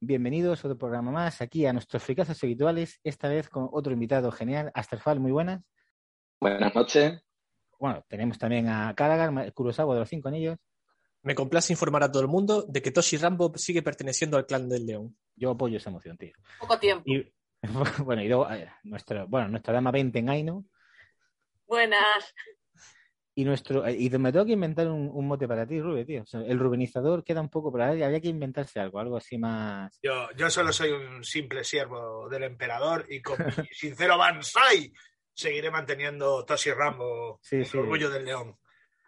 bienvenidos a otro programa más aquí a nuestros fricazos habituales, esta vez con otro invitado genial, Asterfal, muy buenas. Buenas noches. Bueno, tenemos también a Caragar, Kurosawa de los Cinco Anillos. Me complace informar a todo el mundo de que Toshi Rambo sigue perteneciendo al clan del león. Yo apoyo esa emoción, tío. Poco tiempo. Y, bueno, y luego, nuestro, bueno, nuestra dama 20 en Aino. Buenas. Y nuestro y me tengo que inventar un, un mote para ti, Rube, tío. O sea, el rubenizador queda un poco por ahí, había que inventarse algo, algo así más. Yo, yo solo soy un simple siervo del emperador y con mi sincero Bansai seguiré manteniendo Toshi Rambo, Sí, el sí. orgullo del león.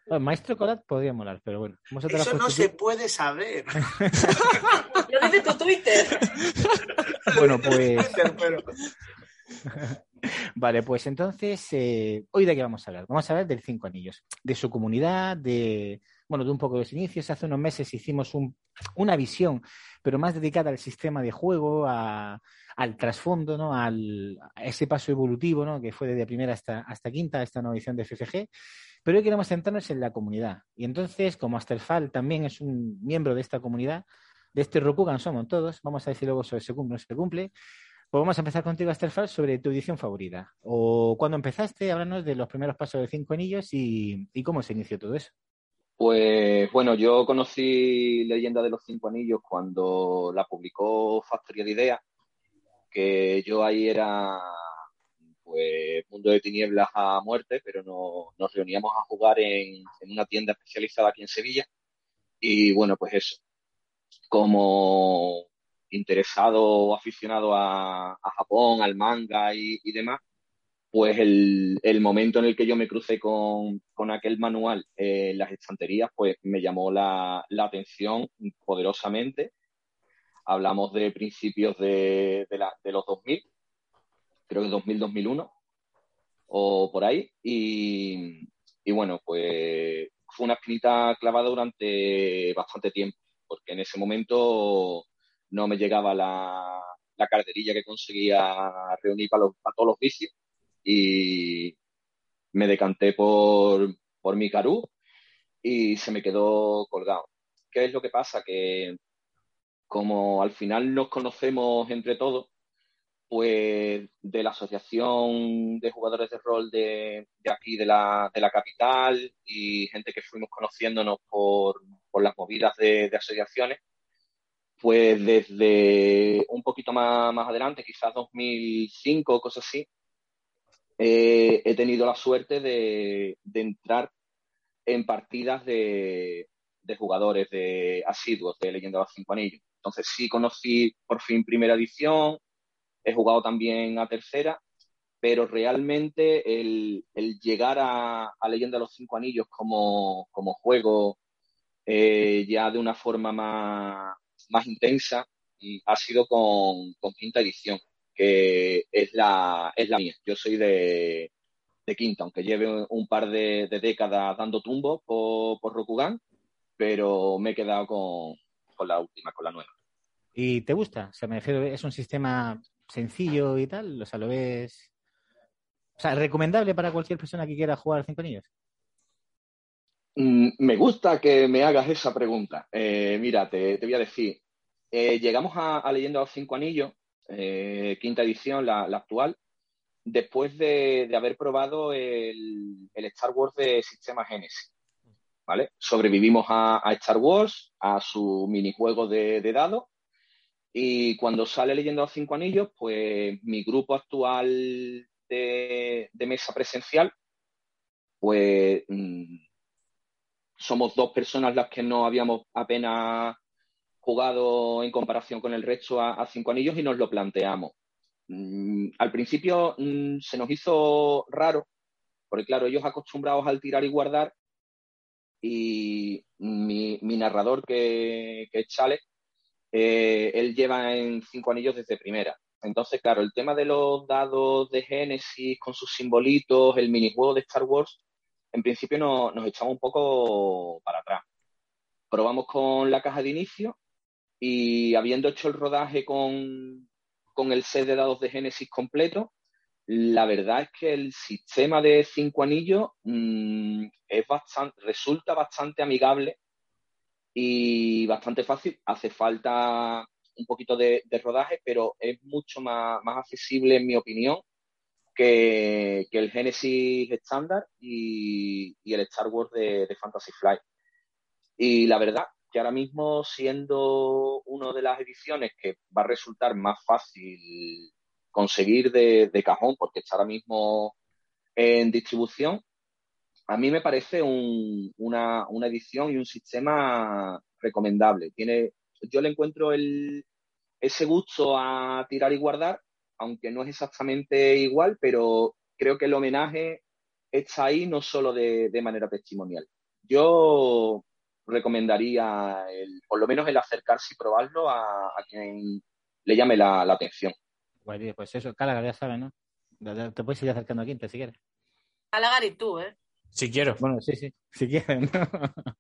Bueno, Maestro Colat podría molar, pero bueno. ¿cómo se te la has Eso no se puede saber. Lo dice tu Twitter. Bueno, pues. Pero Vale, pues entonces, eh, hoy de qué vamos a hablar? Vamos a hablar del Cinco Anillos, de su comunidad, de, bueno, de un poco de los inicios. Hace unos meses hicimos un- una visión, pero más dedicada al sistema de juego, al trasfondo, ¿no? Al, a ese paso evolutivo, ¿no? Que fue desde primera hasta, hasta quinta, esta nueva edición de FFG. Pero hoy queremos centrarnos en la comunidad. Y entonces, como Asterfal también es un miembro de esta comunidad, de este Rokugan somos todos, vamos a decir luego sobre se cumple o no se cumple, pues vamos a empezar contigo, Asterfal, sobre tu edición favorita. O cuando empezaste, háblanos de los primeros pasos de Cinco Anillos y, cómo se inició todo eso. Pues bueno, yo conocí Leyenda de los Cinco Anillos cuando la publicó Factoría de Ideas, que yo ahí era pues mundo de tinieblas a muerte, pero no- nos reuníamos a jugar en una tienda especializada aquí en Sevilla. Y bueno, pues eso, como interesado o aficionado a, a Japón, al manga y, y demás, pues el, el momento en el que yo me crucé con, con aquel manual eh, en las estanterías, pues me llamó la, la atención poderosamente. Hablamos de principios de, de, la- de los 2000, creo que 2000-2001 o por ahí. Y, y bueno, pues fue una espinita clavada durante bastante tiempo, porque en ese momento no me llegaba la, la carterilla que conseguía reunir para, los- para todos los vicios y me decanté por, por mi Karú y se me quedó colgado. ¿Qué es lo que pasa? Que como al final nos conocemos entre todos, pues de la asociación de jugadores de rol de, de aquí, de la, de la capital, y gente que fuimos conociéndonos por, por las movidas de asociaciones, pues desde un poquito más, más adelante, quizás 2005 o cosas así, eh, he tenido la suerte de, de entrar en partidas de, de jugadores de asiduos de Leyenda de los Cinco Anillos. Entonces sí conocí por fin primera edición, he jugado también a tercera, pero realmente el, el llegar a, a Leyenda de los Cinco Anillos como, como juego eh, ya de una forma más, más intensa ha sido con, quinta edición, que es la, es la mía. Yo soy de, de quinta, aunque lleve un par de, de décadas dando tumbos por, por Rokugan, pero me he quedado con, con la última, con la nueva. ¿Y te gusta? O sea, me refiero, es un sistema sencillo y tal, o sea, lo ves... O sea, recomendable para cualquier persona que quiera jugar Cinco Anillos. Mm, Me gusta que me hagas esa pregunta. Eh, mira, te, voy a decir. Eh, llegamos a, a Leyenda de los Cinco Anillos, eh, quinta edición, la, actual, después de, haber probado el, Star Wars de Sistema Genesis. ¿Vale? Sobrevivimos a, a Star Wars, a su minijuego de, de dados, y cuando sale Leyenda de los Cinco Anillos, pues mi grupo actual de, de mesa presencial, pues mm, somos dos personas las que no habíamos apenas jugado en comparación con el resto a, Cinco Anillos y nos lo planteamos. Mm, al principio mm, se nos hizo raro, porque claro, ellos acostumbrados al tirar y guardar, y mi, mi narrador, que, es Chale, eh, él lleva en Cinco Anillos desde primera. Entonces, claro, el tema de los dados de Genesis con sus simbolitos, el minijuego de Star Wars, en principio no- nos echamos un poco para atrás. Probamos con la caja de inicio y habiendo hecho el rodaje con, con el set de dados de Genesis completo, la verdad es que el sistema de cinco anillos mm, es bastante, resulta bastante amigable y bastante fácil. Hace falta un poquito de, de rodaje, pero es mucho más, más accesible, en mi opinión, que, el Genesis estándar y, el Star Wars de, Fantasy Flight. Y la verdad que ahora mismo, siendo una de las ediciones que va a resultar más fácil conseguir de, cajón, porque está ahora mismo en distribución, a mí me parece un- una, una edición y un sistema recomendable. Tiene, yo le encuentro ese gusto a tirar y guardar, aunque no es exactamente igual, pero creo que el homenaje está ahí no solo de, de manera testimonial. Yo recomendaría, el, por lo menos el acercarse y probarlo a, a quien le llame la, la atención. Guay, tío, pues eso, Calagar, ya sabes, ¿no? Te puedes ir acercando a Quinta si quieres. Halagar y tú, ¿eh? Si quiero. Bueno, sí, sí, si quieren. ¿no?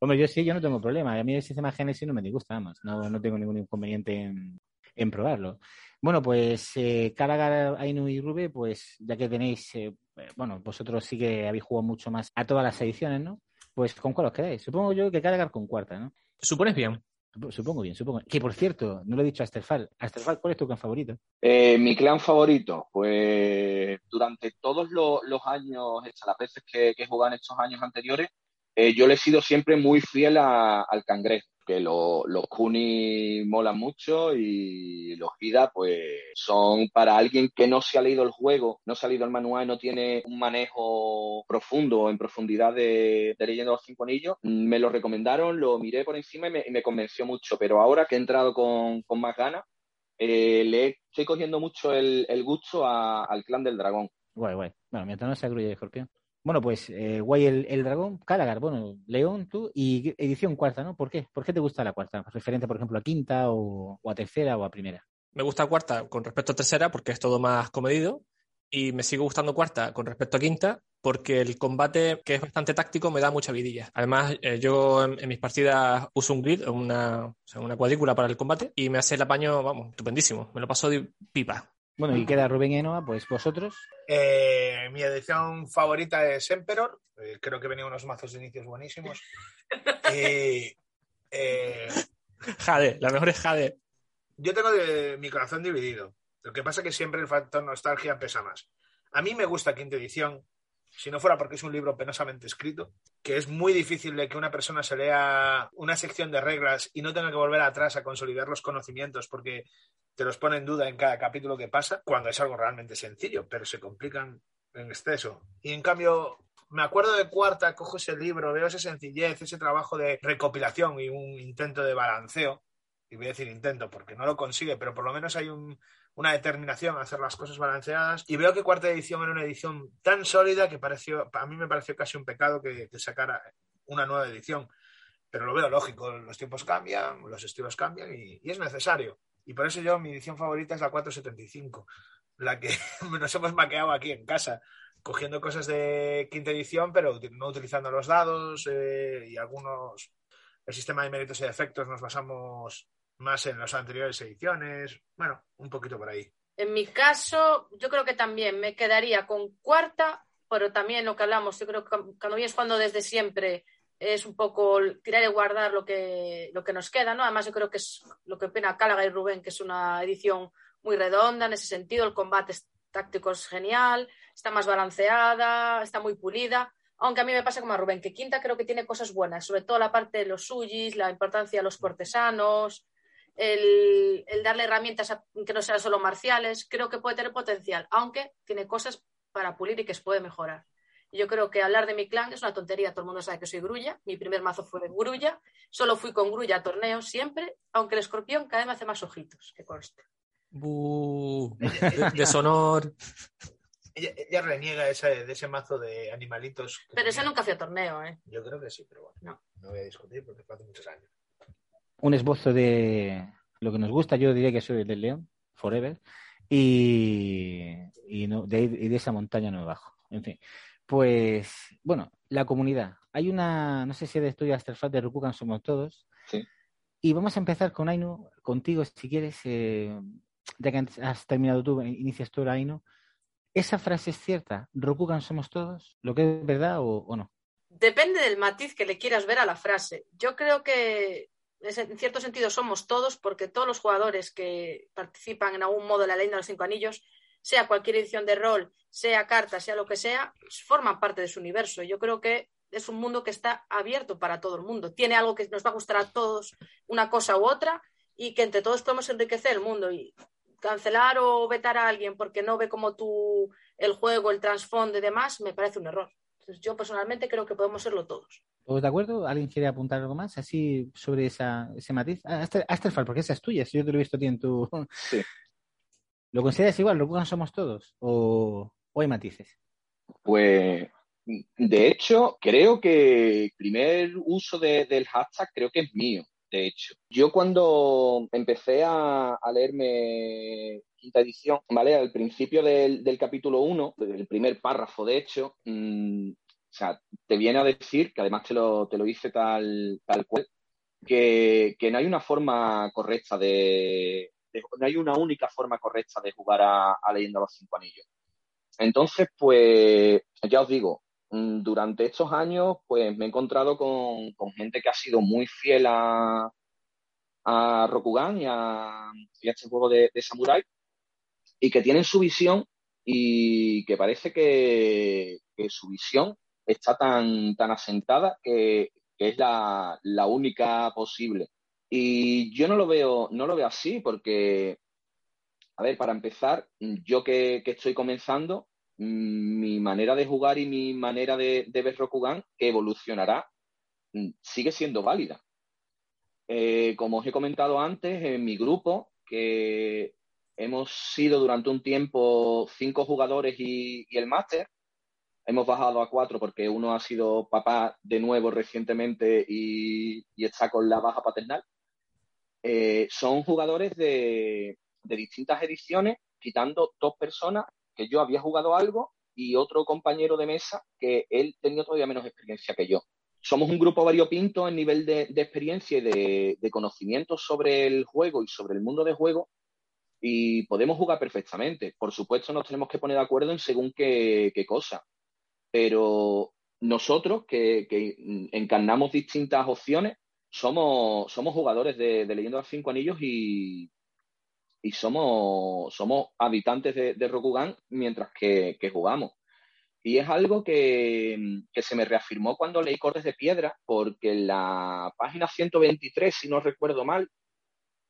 Hombre, yo sí, yo no tengo problema. A mí el sistema Genesis no me disgusta, vamos. No, no tengo ningún inconveniente en, en probarlo. Bueno, pues eh, Calagar, Ainu y Rube, pues ya que tenéis, eh, bueno, vosotros sí que habéis jugado mucho más a todas las ediciones, ¿no? Pues ¿con cuál os quedáis? Supongo yo que Calagar con cuarta, ¿no? ¿Supones bien? Sup- Supongo bien, supongo. Que por cierto, no lo he dicho a Asterfal. Asterfal, ¿cuál es tu clan favorito? Eh, mi clan favorito, pues durante todos lo- los años, hasta las veces que, que he jugado en estos años anteriores, eh, yo le he sido siempre muy fiel a- al cangrejo, que lo- los Kuni molan mucho y los Hida, pues son para alguien que no se ha leído el juego, no se ha leído el manual, no tiene un manejo profundo o en profundidad de, de los Cinco Anillos, me lo recomendaron, lo miré por encima y me, convenció mucho, pero ahora que he entrado con, con más ganas, eh, le estoy cogiendo mucho el, el gusto al clan del dragón. Bueno, mientras no sea Grulla y Escorpión. Bueno, pues eh, guay el, el dragón, Calagar, bueno, León, tú, y edición cuarta, ¿no? ¿Por qué? ¿Por qué te gusta la cuarta? Referente, por ejemplo, a quinta o, o a tercera o a primera. Me gusta cuarta con respecto a tercera porque es todo más comedido. Y me sigue gustando cuarta con respecto a quinta porque el combate, que es bastante táctico, me da mucha vidilla. Además, eh, yo en, en mis partidas uso un grid, una, o sea, una cuadrícula para el combate, y me hace el apaño, vamos, estupendísimo. Me lo paso de pipa. Bueno, y queda Rubén Enoa, pues vosotros. Eh, mi edición favorita es Emperor. Eh, creo que venían unos mazos de inicios buenísimos. Y, eh, Jade, la mejor es Jade. yo tengo de- mi corazón dividido. Lo que pasa es que siempre el factor nostalgia pesa más. A mí me gusta quinta edición, si no fuera porque es un libro penosamente escrito, que es muy difícil de que una persona se lea una sección de reglas y no tenga que volver atrás a consolidar los conocimientos porque te los pone en duda en cada capítulo que pasa, cuando es algo realmente sencillo, pero se complican en exceso. Y en cambio, me acuerdo de cuarta, cojo ese libro, veo esa sencillez, ese trabajo de recopilación y un intento de balanceo, y voy a decir intento porque no lo consigue, pero por lo menos hay un, una determinación a hacer las cosas balanceadas. Y veo que cuarta edición era una edición tan sólida que pareció, a mí me pareció casi un pecado que, sacara una nueva edición. Pero lo veo lógico, los tiempos cambian, los estilos cambian y, es necesario. Y por eso yo mi edición favorita es la 475, la que nos hemos maqueado aquí en casa, cogiendo cosas de quinta edición, pero no utilizando los dados eh, y algunos... El sistema de méritos y defectos nos basamos más en las anteriores ediciones. Bueno, un poquito por ahí. En mi caso, yo creo que también me quedaría con cuarta, pero también lo que hablamos, yo creo que cuando vienes jugando desde siempre es un poco tirar y guardar lo que, lo que nos queda, ¿no? Además, yo creo que es lo que opina Cálaga y Rubén, que es una edición muy redonda en ese sentido, el combate táctico es genial, está más balanceada, está muy pulida, aunque a mí me pasa como a Rubén, que Quinta creo que tiene cosas buenas, sobre todo la parte de los suyis, la importancia de los cortesanos, el, el, darle herramientas a, que no sean solo marciales, creo que puede tener potencial, aunque tiene cosas para pulir y que se puede mejorar. Yo creo que hablar de mi clan es una tontería, todo el mundo sabe que soy grulla, mi primer mazo fue grulla, solo fui con grulla a torneos siempre, aunque el escorpión cada vez me hace más ojitos, que conste. Buh, de, deshonor. Ella, ella reniega ese, de ese mazo de animalitos. Pero ese nunca fui a torneo, ¿eh? Yo creo que sí, pero bueno, no, no voy a discutir porque fue hace muchos años un esbozo de lo que nos gusta, yo diría que soy del León. forever, y, de, esa montaña no me bajo. En fin, pues bueno, la comunidad. Hay una, no sé si de hasta el de Rokugan somos todos. Sí. Y vamos a empezar con Ainu, contigo, si quieres, eh, ya que has terminado tú, inicias tú, Ainu. ¿Esa frase es cierta? ¿Rokugan somos todos? ¿Lo que es verdad o no? Depende del matiz que le quieras ver a la frase. Yo creo que en cierto sentido somos todos, porque todos los jugadores que participan en algún modo en la leyenda de los cinco anillos, sea cualquier edición de rol, sea carta, sea lo que sea, forman parte de su universo. Yo creo que es un mundo que está abierto para todo el mundo. Tiene algo que nos va a gustar a todos, una cosa u otra, y que entre todos podemos enriquecer el mundo. Y cancelar o vetar a alguien porque no ve como tú el juego, el trasfondo y demás, me parece un error yo personalmente creo que podemos serlo todos. ¿Todos de acuerdo? ¿Alguien quiere apuntar algo más así sobre esa, ese matiz? Ah, Asterfall, porque esa es tuya, si yo te lo he visto a ti en tu... Sí. ¿Lo consideras igual? ¿Lo somos todos? ¿O, hay matices? Pues, de hecho, creo que el primer uso del hashtag creo que es mío, de hecho. Yo cuando empecé a, a leerme quinta edición, ¿vale? Al principio del, capítulo 1, el primer párrafo, de hecho, mm, o sea, te viene a decir, que además te lo, te lo dice tal, tal cual, que, no hay una forma correcta de, No hay una única forma correcta de jugar a, a Leyenda los Cinco Anillos. Entonces, pues, ya os digo, mm, durante estos años, pues me he encontrado con, gente que ha sido muy fiel a, a Rokugan y a, este juego de, de Samurai y que tienen su visión y que parece que, su visión está tan, tan asentada que, es la, única posible. Y yo no lo veo, no lo veo así, porque, a ver, para empezar, yo que, estoy comenzando, mi manera de jugar y mi manera de, ver Rokugan, que evolucionará, sigue siendo válida. Eh, como os he comentado antes, en mi grupo, que Hemos sido durante un tiempo cinco jugadores y, el máster. Hemos bajado a cuatro porque uno ha sido papá de nuevo recientemente y, está con la baja paternal. Eh, son jugadores de, distintas ediciones, quitando dos personas que yo había jugado algo y otro compañero de mesa que él tenía todavía menos experiencia que yo. Somos un grupo variopinto en nivel de, experiencia y de, de, conocimiento sobre el juego y sobre el mundo de juego y podemos jugar perfectamente. Por supuesto, nos tenemos que poner de acuerdo en según qué, cosa. Pero nosotros, que, encarnamos distintas opciones, somos, somos jugadores de, de Leyendo a Cinco Anillos y, y somos, somos habitantes de, de Rokugan mientras que, jugamos. Y es algo que, que, se me reafirmó cuando leí Cortes de Piedra, porque en la página 123, si no recuerdo mal,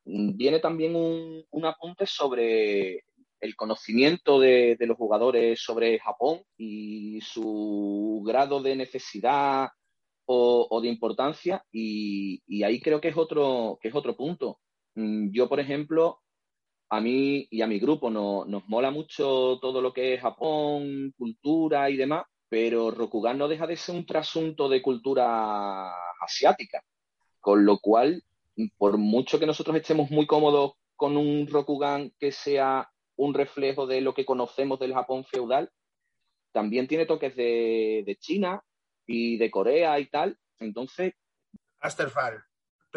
Mm, viene también un, apunte sobre el conocimiento de, los jugadores sobre Japón y su grado de necesidad o, de importancia y, ahí creo que es otro que es otro punto. Mm, yo, por ejemplo, a mí y a mi grupo nos mola mucho todo lo que es Japón, cultura y demás, pero Rokugan no deja de ser un trasunto de cultura asiática, con lo cual por mucho que nosotros estemos muy cómodos con un Rokugan que sea un reflejo de lo que conocemos del Japón feudal, también tiene toques de, China y de Corea y tal. Entonces. Asterfall,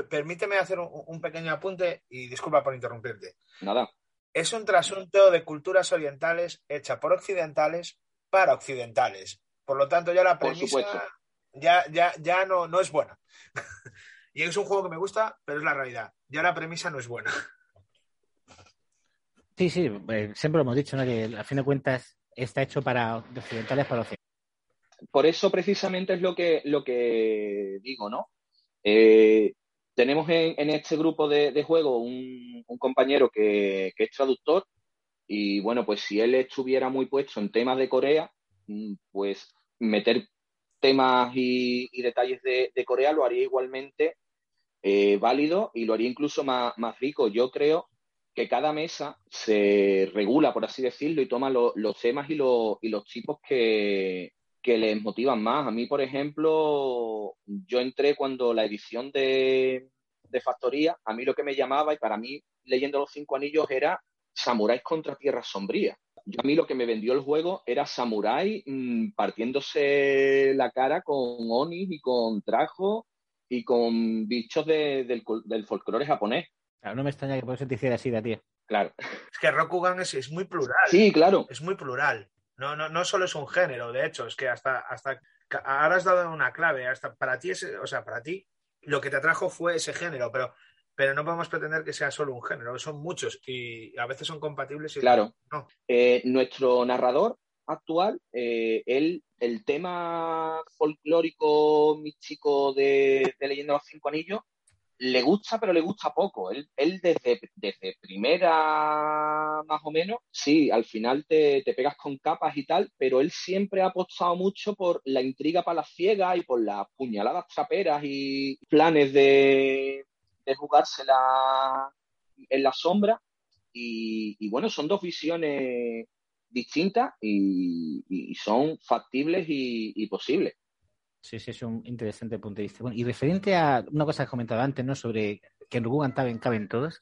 permíteme hacer un, pequeño apunte y disculpa por interrumpirte. Nada. Es un trasunto de culturas orientales hecha por occidentales para occidentales. Por lo tanto, ya la premisa ya, ya, ya no, no es buena. Y es un juego que me gusta, pero es la realidad. Ya la premisa no es buena. Sí, sí, eh, siempre lo hemos dicho, ¿no? que a fin de cuentas está hecho para occidentales para occidentales. Por eso precisamente es lo que, lo que digo, ¿no? Eh, tenemos en, este grupo de, juego un, compañero que, es traductor y bueno, pues si él estuviera muy puesto en temas de Corea, mm, pues meter temas y, detalles de, Corea lo haría igualmente eh, válido y lo haría incluso más, rico. Yo creo que cada mesa se regula, por así decirlo, y toma los temas y, y los tipos que, les motivan más. A mí, por ejemplo, yo entré cuando la edición de, de Factoría, a mí lo que me llamaba, y para mí, leyendo los cinco anillos, era samuráis contra tierra sombría. Yo a mí lo que me vendió el juego era samurái mm, partiéndose la cara con onis y con trajo y con bichos del, folclore japonés. Claro, no me extraña que por eso te hiciera así de ti. Claro. Es que Rokugan es, es muy plural. Sí, claro. Es muy plural. No, no, no solo es un género, de hecho, es que hasta, hasta ahora has dado una clave, hasta para ti, o sea, para ti lo que te atrajo fue ese género, pero, pero no podemos pretender que sea solo un género, son muchos y a veces son compatibles. Y claro. Eh, nuestro narrador actual, eh, él, el tema folclórico místico de, de Leyenda de los Cinco Anillos, le gusta, pero le gusta poco. Él, él desde, desde primera, más o menos, sí, al final te, pegas con capas y tal, pero él siempre ha apostado mucho por la intriga para las ciegas y por las puñaladas traperas y planes de, de jugársela en la sombra. Y, bueno, son dos visiones distintas y, son factibles y posibles. Sí, sí, es un interesante punto de vista. Bueno, y referente a una cosa que comentaba antes, ¿no? Sobre que en Rokugan caben, caben todos.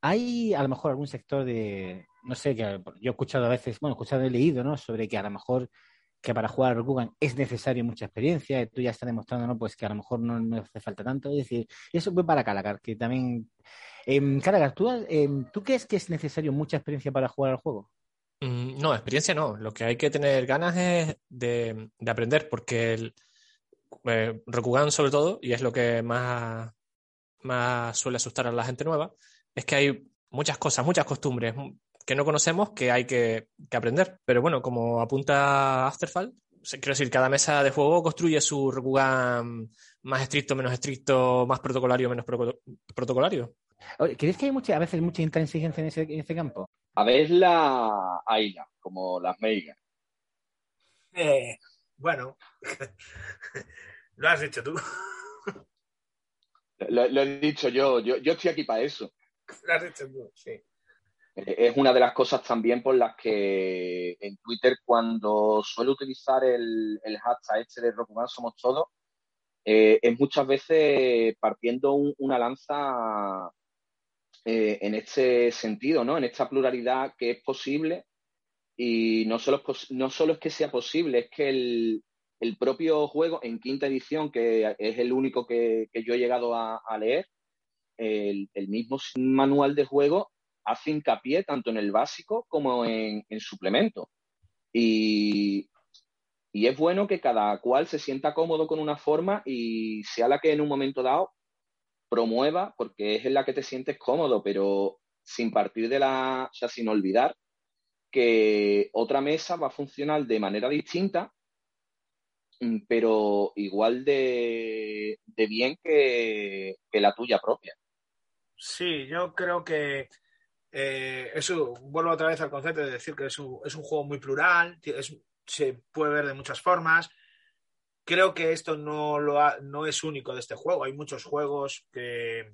¿Hay a lo mejor algún sector de, no sé, que yo he escuchado a veces, bueno, he escuchado, he leído, ¿no? Sobre que a lo mejor que para jugar a Rokugan es necesario mucha experiencia, tú ya estás demostrando, ¿no? Pues que a lo mejor no, hace falta tanto. Es decir, eso fue para Calacar, que también... Eh, Calacar, ¿tú, eh, ¿tú crees que es necesario mucha experiencia para jugar al juego? Mm, no, experiencia no. Lo que hay que tener ganas es de, de aprender, porque el, eh, Rokugan sobre todo, y es lo que más, más suele asustar a la gente nueva, es que hay muchas cosas, muchas costumbres que no conocemos que hay que, aprender. Pero bueno, como apunta Afterfall, quiero decir, cada mesa de juego construye su Rokugan más estricto, menos estricto, más protocolario, menos protocolario. ¿Crees que hay mucha, a veces mucha intransigencia en ese, en ese campo? A veces la AILA, como las Meigas. Eh, bueno, lo has dicho tú. Lo, he dicho yo. yo, yo estoy aquí para eso. Lo has dicho tú, sí. Eh, es una de las cosas también por las que en Twitter, cuando suelo utilizar el, el hashtag este de Rokugan Somos Todos, eh, es muchas veces partiendo una lanza eh, en este sentido, ¿no? En esta pluralidad que es posible y no solo, no solo es que sea posible, es que el, propio juego en quinta edición, que es el único que, yo he llegado a, leer, el, mismo manual de juego hace hincapié tanto en el básico como en, en suplemento. Y, y es bueno que cada cual se sienta cómodo con una forma y sea la que en un momento dado promueva, porque es en la que te sientes cómodo, pero sin partir de la, o sea, sin olvidar que otra mesa va a funcionar de manera distinta, mm, pero igual de, bien que, la tuya propia. Sí, yo creo que eh, eso, vuelvo otra vez al concepto de decir que es un, juego muy plural, se puede ver de muchas formas. Creo que esto no, lo no es único de este juego. Hay muchos juegos que,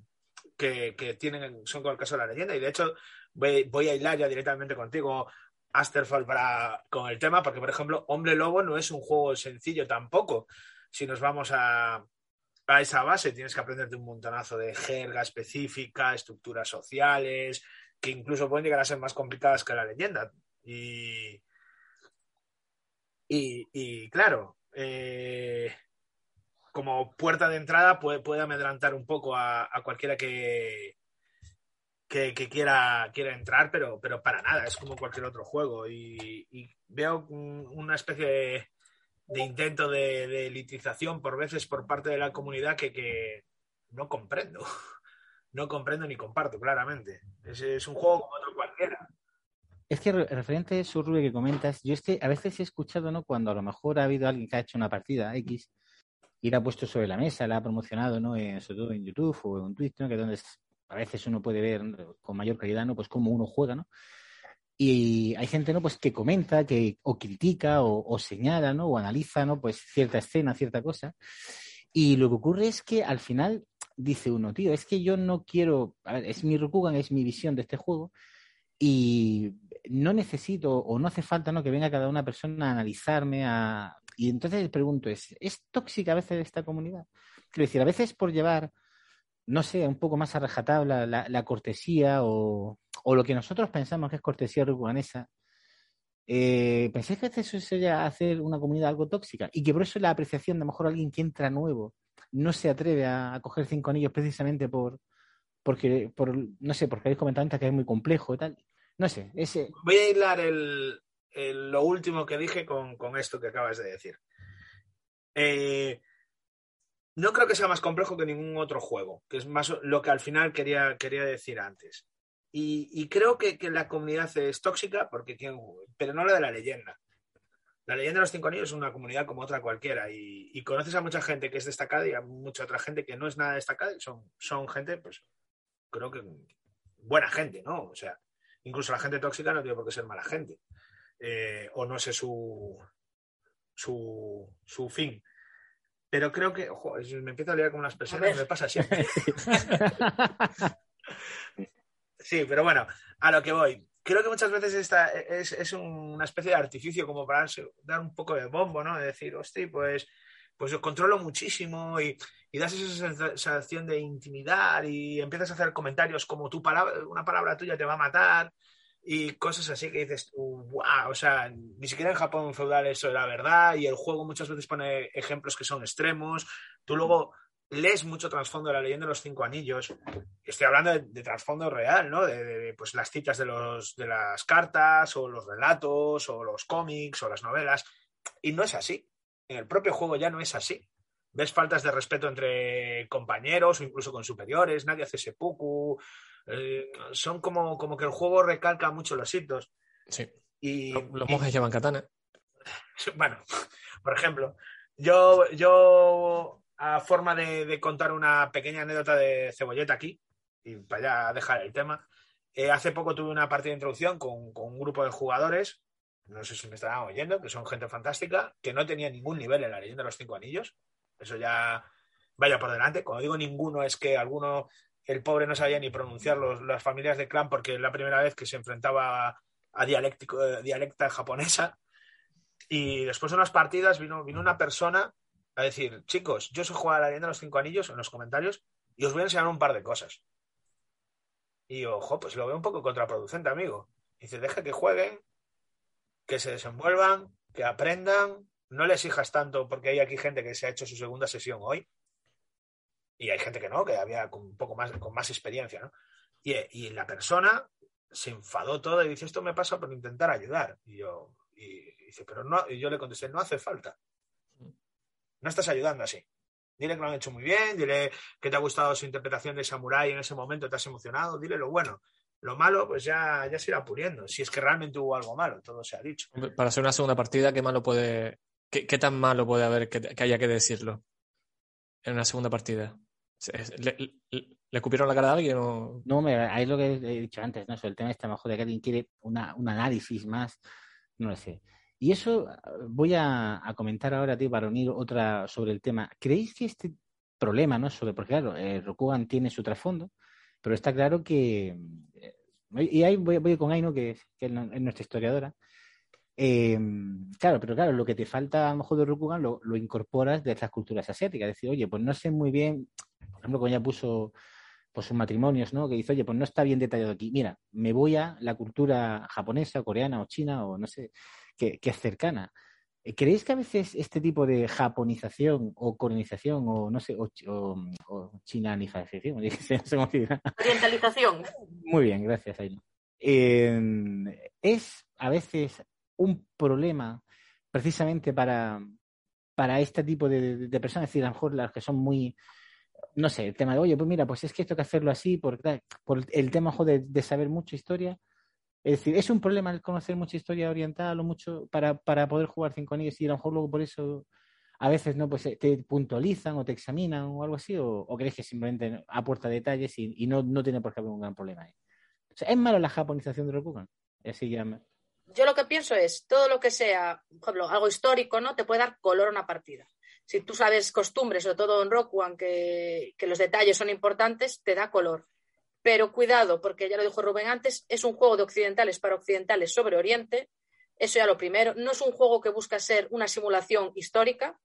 que, tienen, son con el caso de la leyenda. Y de hecho, voy, voy, a hilar ya directamente contigo. Asterfall para, con el tema, porque por ejemplo, Hombre Lobo no es un juego sencillo tampoco. Si nos vamos a, a esa base, tienes que aprenderte un montonazo de jerga específica, estructuras sociales, que incluso pueden llegar a ser más complicadas que la leyenda. Y, y, claro, eh, como puerta de entrada puede, puede amedrantar un poco a cualquiera que, que, quiera, quiera entrar, pero, pero para nada, es como cualquier otro juego. Y, veo una especie de, intento de, elitización por veces por parte de la comunidad que, no comprendo. No comprendo ni comparto, claramente. Es, es un juego como otro cualquiera. Es que referente a eso, Rubio, que comentas, yo a veces he escuchado, ¿no? Cuando a lo mejor ha habido alguien que ha hecho una partida X y la ha puesto sobre la mesa, la ha promocionado, ¿no? Sobre todo en YouTube o en Twitter, que donde a veces uno puede ver con mayor calidad, ¿no? Pues cómo uno juega, ¿no? Y hay gente, ¿no? Pues que comenta, que o critica o, señala, ¿no? O analiza, ¿no? Pues cierta escena, cierta cosa. Y lo que ocurre es que al final dice uno, tío, es que yo no quiero, a ver, es mi Rokugan, es mi visión de este juego y no necesito o no hace falta, ¿no? Que venga cada una persona a analizarme, a... Y entonces pregunto, ¿es, ¿es tóxica a veces esta comunidad? Quiero decir, a veces por llevar no sé, un poco más a la, la, cortesía o, o, lo que nosotros pensamos que es cortesía rucuanesa. Eh, ¿Pensáis que eso sería hacer una comunidad algo tóxica? Y que por eso la apreciación de a lo mejor alguien que entra nuevo no se atreve a, coger cinco anillos precisamente por, porque, por, no sé, porque habéis comentado antes que es muy complejo y tal. No sé, ese... Voy a hilar el, lo último que dije con, esto que acabas de decir. Eh, no creo que sea más complejo que ningún otro juego, que es más lo que al final quería, quería decir antes. Y, creo que, la comunidad es tóxica, porque pero no la de la leyenda. La leyenda de los cinco anillos es una comunidad como otra cualquiera y, conoces a mucha gente que es destacada y a mucha otra gente que no es nada destacada son, son gente, pues creo que buena gente, ¿no? O sea, incluso la gente tóxica no tiene por qué ser mala gente eh, o no sé su, su, su fin. Pero creo que, ojo, me empiezo a liar con las personas, me pasa siempre. sí, pero bueno, a lo que voy. Creo que muchas veces esta es, es una especie de artificio como para dar un poco de bombo, ¿no? De decir, hostia, pues, pues yo controlo muchísimo y, y das esa sensación de intimidar y empiezas a hacer comentarios como tu palabra, una palabra tuya te va a matar y cosas así que dices, wow, o sea, ni siquiera en Japón feudal eso era verdad y el juego muchas veces pone ejemplos que son extremos. Tú luego lees mucho trasfondo de la leyenda de los cinco anillos. Estoy hablando de, trasfondo real, ¿no? De, pues las citas de, los, de las cartas o los relatos o los cómics o las novelas. Y no es así. En el propio juego ya no es así. Ves faltas de respeto entre compañeros o incluso con superiores, nadie hace seppuku, eh, son como, como que el juego recalca mucho los hitos. Sí. Y, los monjes llevan katana. Bueno, por ejemplo, yo, yo a forma de, contar una pequeña anécdota de cebolleta aquí, y para ya dejar el tema, eh, hace poco tuve una partida de introducción con, con, un grupo de jugadores, no sé si me estarán oyendo, que son gente fantástica, que no tenía ningún nivel en la leyenda de los cinco anillos. Eso ya vaya por delante. Cuando digo ninguno es que alguno el pobre no sabía ni pronunciar las familias de clan porque es la primera vez que se enfrentaba a dialéctico, eh, dialecta japonesa. Y después de unas partidas vino, vino una persona a decir, chicos, yo soy jugar a la leyenda de los cinco anillos en los comentarios y os voy a enseñar un par de cosas. Y ojo, pues lo veo un poco contraproducente, amigo. dice, deja que jueguen, que se desenvuelvan, que aprendan, no les hijas tanto porque hay aquí gente que se ha hecho su segunda sesión hoy y hay gente que no, que había un poco más, con más experiencia, ¿no? Y, la persona se enfadó todo y dice, esto me pasa por intentar ayudar. Y yo, y, dice, pero no, y yo le contesté, no hace falta. No estás ayudando así. Dile que lo han hecho muy bien, dile que te ha gustado su interpretación de Samurai en ese momento, te has emocionado, dile lo bueno. Lo malo, pues ya, ya se irá puliendo. Si es que realmente hubo algo malo, todo se ha dicho. Para ser una segunda partida, ¿qué malo puede, qué, tan malo puede haber que, haya que decirlo en una segunda partida? ¿Le, le, cupieron la cara a alguien o...? No, ahí es lo que he dicho antes, ¿no? el tema este, mejor de que alguien quiere una, un análisis más, no lo sé. Y eso voy a, comentar ahora, tío, para unir otra sobre el tema. ¿Creéis que este problema, ¿no? Sobre, porque claro, eh, Rokugan tiene su trasfondo, pero está claro que... Eh, y ahí voy, voy con Aino, que, que es nuestra historiadora, eh, claro, pero claro, lo que te falta a lo mejor de Rokugan lo, lo, incorporas de estas culturas asiáticas. Es decir, oye, pues no sé muy bien, por ejemplo, cuando ella puso pues, sus matrimonios, ¿no? Que dice, oye, pues no está bien detallado aquí. Mira, me voy a la cultura japonesa o coreana o china o no sé, que, es cercana. Eh, ¿Creéis que a veces este tipo de japonización o colonización o no sé, o, o, chinanización, orientalización? Muy bien, gracias, eh, es a veces un problema precisamente para, para este tipo de, personas, es decir, a lo mejor las que son muy, no sé, el tema de, oye, pues mira, pues es que esto hay que hacerlo así por, por el tema de, de, saber mucha historia. Es decir, es un problema el conocer mucha historia oriental o mucho para, para poder jugar cinco anillos y a lo mejor luego por eso a veces no pues te puntualizan o te examinan o algo así, o, crees que simplemente aporta detalles y, no, no tiene por qué haber un gran problema ahí. O sea, ¿es malo la japonización de Rokugan? Así ya yo lo que pienso es, todo lo que sea, por ejemplo, algo histórico, ¿no? Te puede dar color a una partida. Si tú sabes costumbres, sobre todo en Rockwan, que, que los detalles son importantes, te da color. Pero cuidado, porque ya lo dijo Rubén antes, es un juego de occidentales para occidentales sobre Oriente. Eso ya lo primero. No es un juego que busca ser una simulación histórica,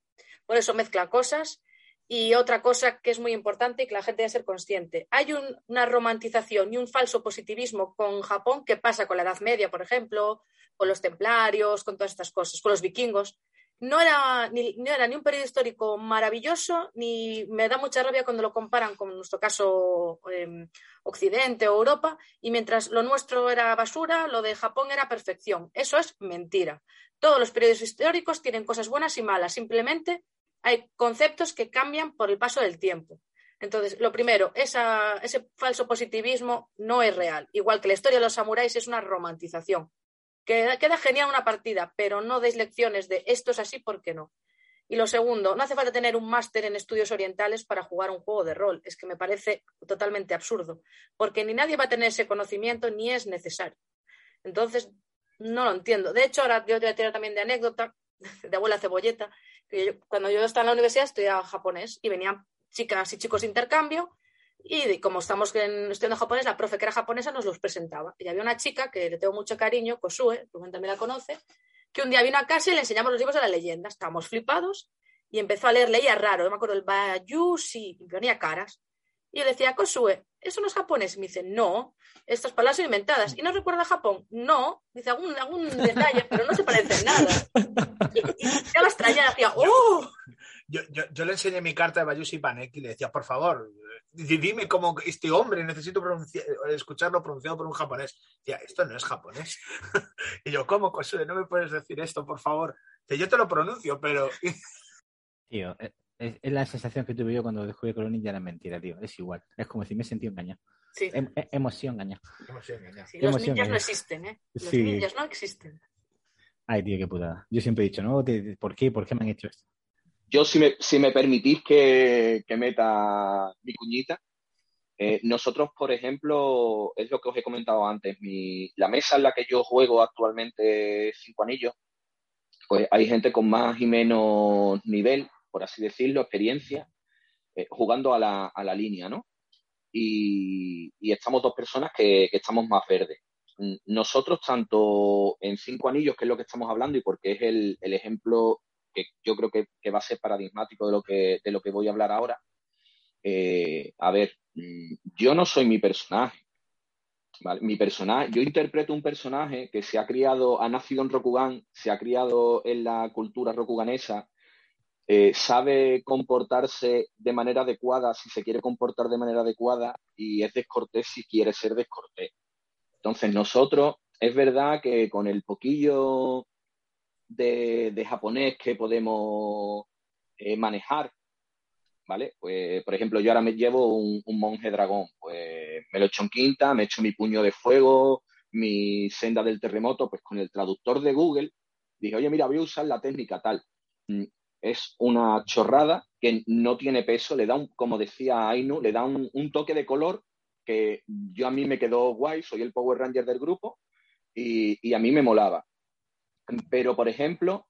por eso mezcla cosas. Y otra cosa que es muy importante y que la gente debe ser consciente. Hay una romantización y un falso positivismo con Japón que pasa con la Edad Media, por ejemplo, con los templarios, con todas estas cosas, con los vikingos. No era ni, no era ni un periodo histórico maravilloso, ni me da mucha rabia cuando lo comparan con nuestro caso eh, Occidente o Europa, y mientras lo nuestro era basura, lo de Japón era perfección. Eso es mentira. Todos los periodos históricos tienen cosas buenas y malas, simplemente hay conceptos que cambian por el paso del tiempo. Entonces, lo primero, ese falso positivismo no es real. Igual que la historia de los samuráis es una romantización. Queda, genial una partida, pero no deis lecciones de esto es así, ¿por qué no? Y lo segundo, no hace falta tener un máster en estudios orientales para jugar un juego de rol. Es que me parece totalmente absurdo, porque ni nadie va a tener ese conocimiento ni es necesario. Entonces, no lo entiendo. De hecho, ahora yo te voy a tirar también de anécdota de abuela cebolleta cuando yo estaba en la universidad estudiaba japonés y venían chicas y chicos de intercambio y como estamos estudiando japonés, la profe que era japonesa nos los presentaba. Y había una chica que le tengo mucho cariño, Kosue, Rubén también la conoce, que un día vino a casa y le enseñamos los libros de la leyenda. Estábamos flipados y empezó a leer, leía raro, no me acuerdo, el Bayushi, y ponía caras. Y yo decía, Kosue, ¿eso no es japonés? Y me dice, no, estas palabras son inventadas. ¿Y no recuerda a Japón? No. Dice, algún, algún detalle, pero no se parece en nada. Y, ya las traía, decía, ¡oh! Yo, yo, yo, le enseñé mi carta de Bayushi Panek y le decía, por favor, dime cómo este hombre, necesito escucharlo pronunciado por un japonés. Decía, esto no es japonés. y yo, ¿cómo, Kosue? No me puedes decir esto, por favor. Dice, yo te lo pronuncio, pero... Tío, eh, es, es, la sensación que tuve yo cuando con los ninja era mentira, tío. Es igual. Es como si me sentí engañado. Sí. Em, em, emoción engañada. Emoción engañada. Sí, los ninjas no existen, ¿eh? Los sí. ninjas no existen. Ay, tío, qué putada. Yo siempre he dicho, ¿no? ¿Por qué? ¿Por qué me han hecho esto? Yo, si me, si me permitís que, que meta mi cuñita, eh, nosotros, por ejemplo, es lo que os he comentado antes, mi, la mesa en la que yo juego actualmente cinco anillos, pues hay gente con más y menos nivel, por así decirlo, experiencia, eh, jugando a la, a la, línea, ¿no? Y, estamos dos personas que, que, estamos más verdes. Nosotros, tanto en Cinco Anillos, que es lo que estamos hablando y porque es el, el ejemplo que yo creo que, que, va a ser paradigmático de lo que, de lo que voy a hablar ahora, eh, a ver, yo no soy mi personaje. Mi personaje, yo interpreto un personaje que se ha criado, ha nacido en Rokugan, se ha criado en la cultura rokuganesa, eh, sabe comportarse de manera adecuada si se quiere comportar de manera adecuada y es descortés si quiere ser descortés. Entonces nosotros, es verdad que con el poquillo de, japonés que podemos eh, manejar, ¿vale? Pues, por ejemplo, yo ahora me llevo un, un, monje dragón, pues me lo echo en quinta, me echo mi puño de fuego, mi senda del terremoto, pues con el traductor de Google dije, oye, mira, voy a usar la técnica tal es una chorrada que no tiene peso, le da un, como decía Ainu, le da un, un, toque de color que yo a mí me quedó guay, soy el Power Ranger del grupo y, y a mí me molaba. Pero, por ejemplo,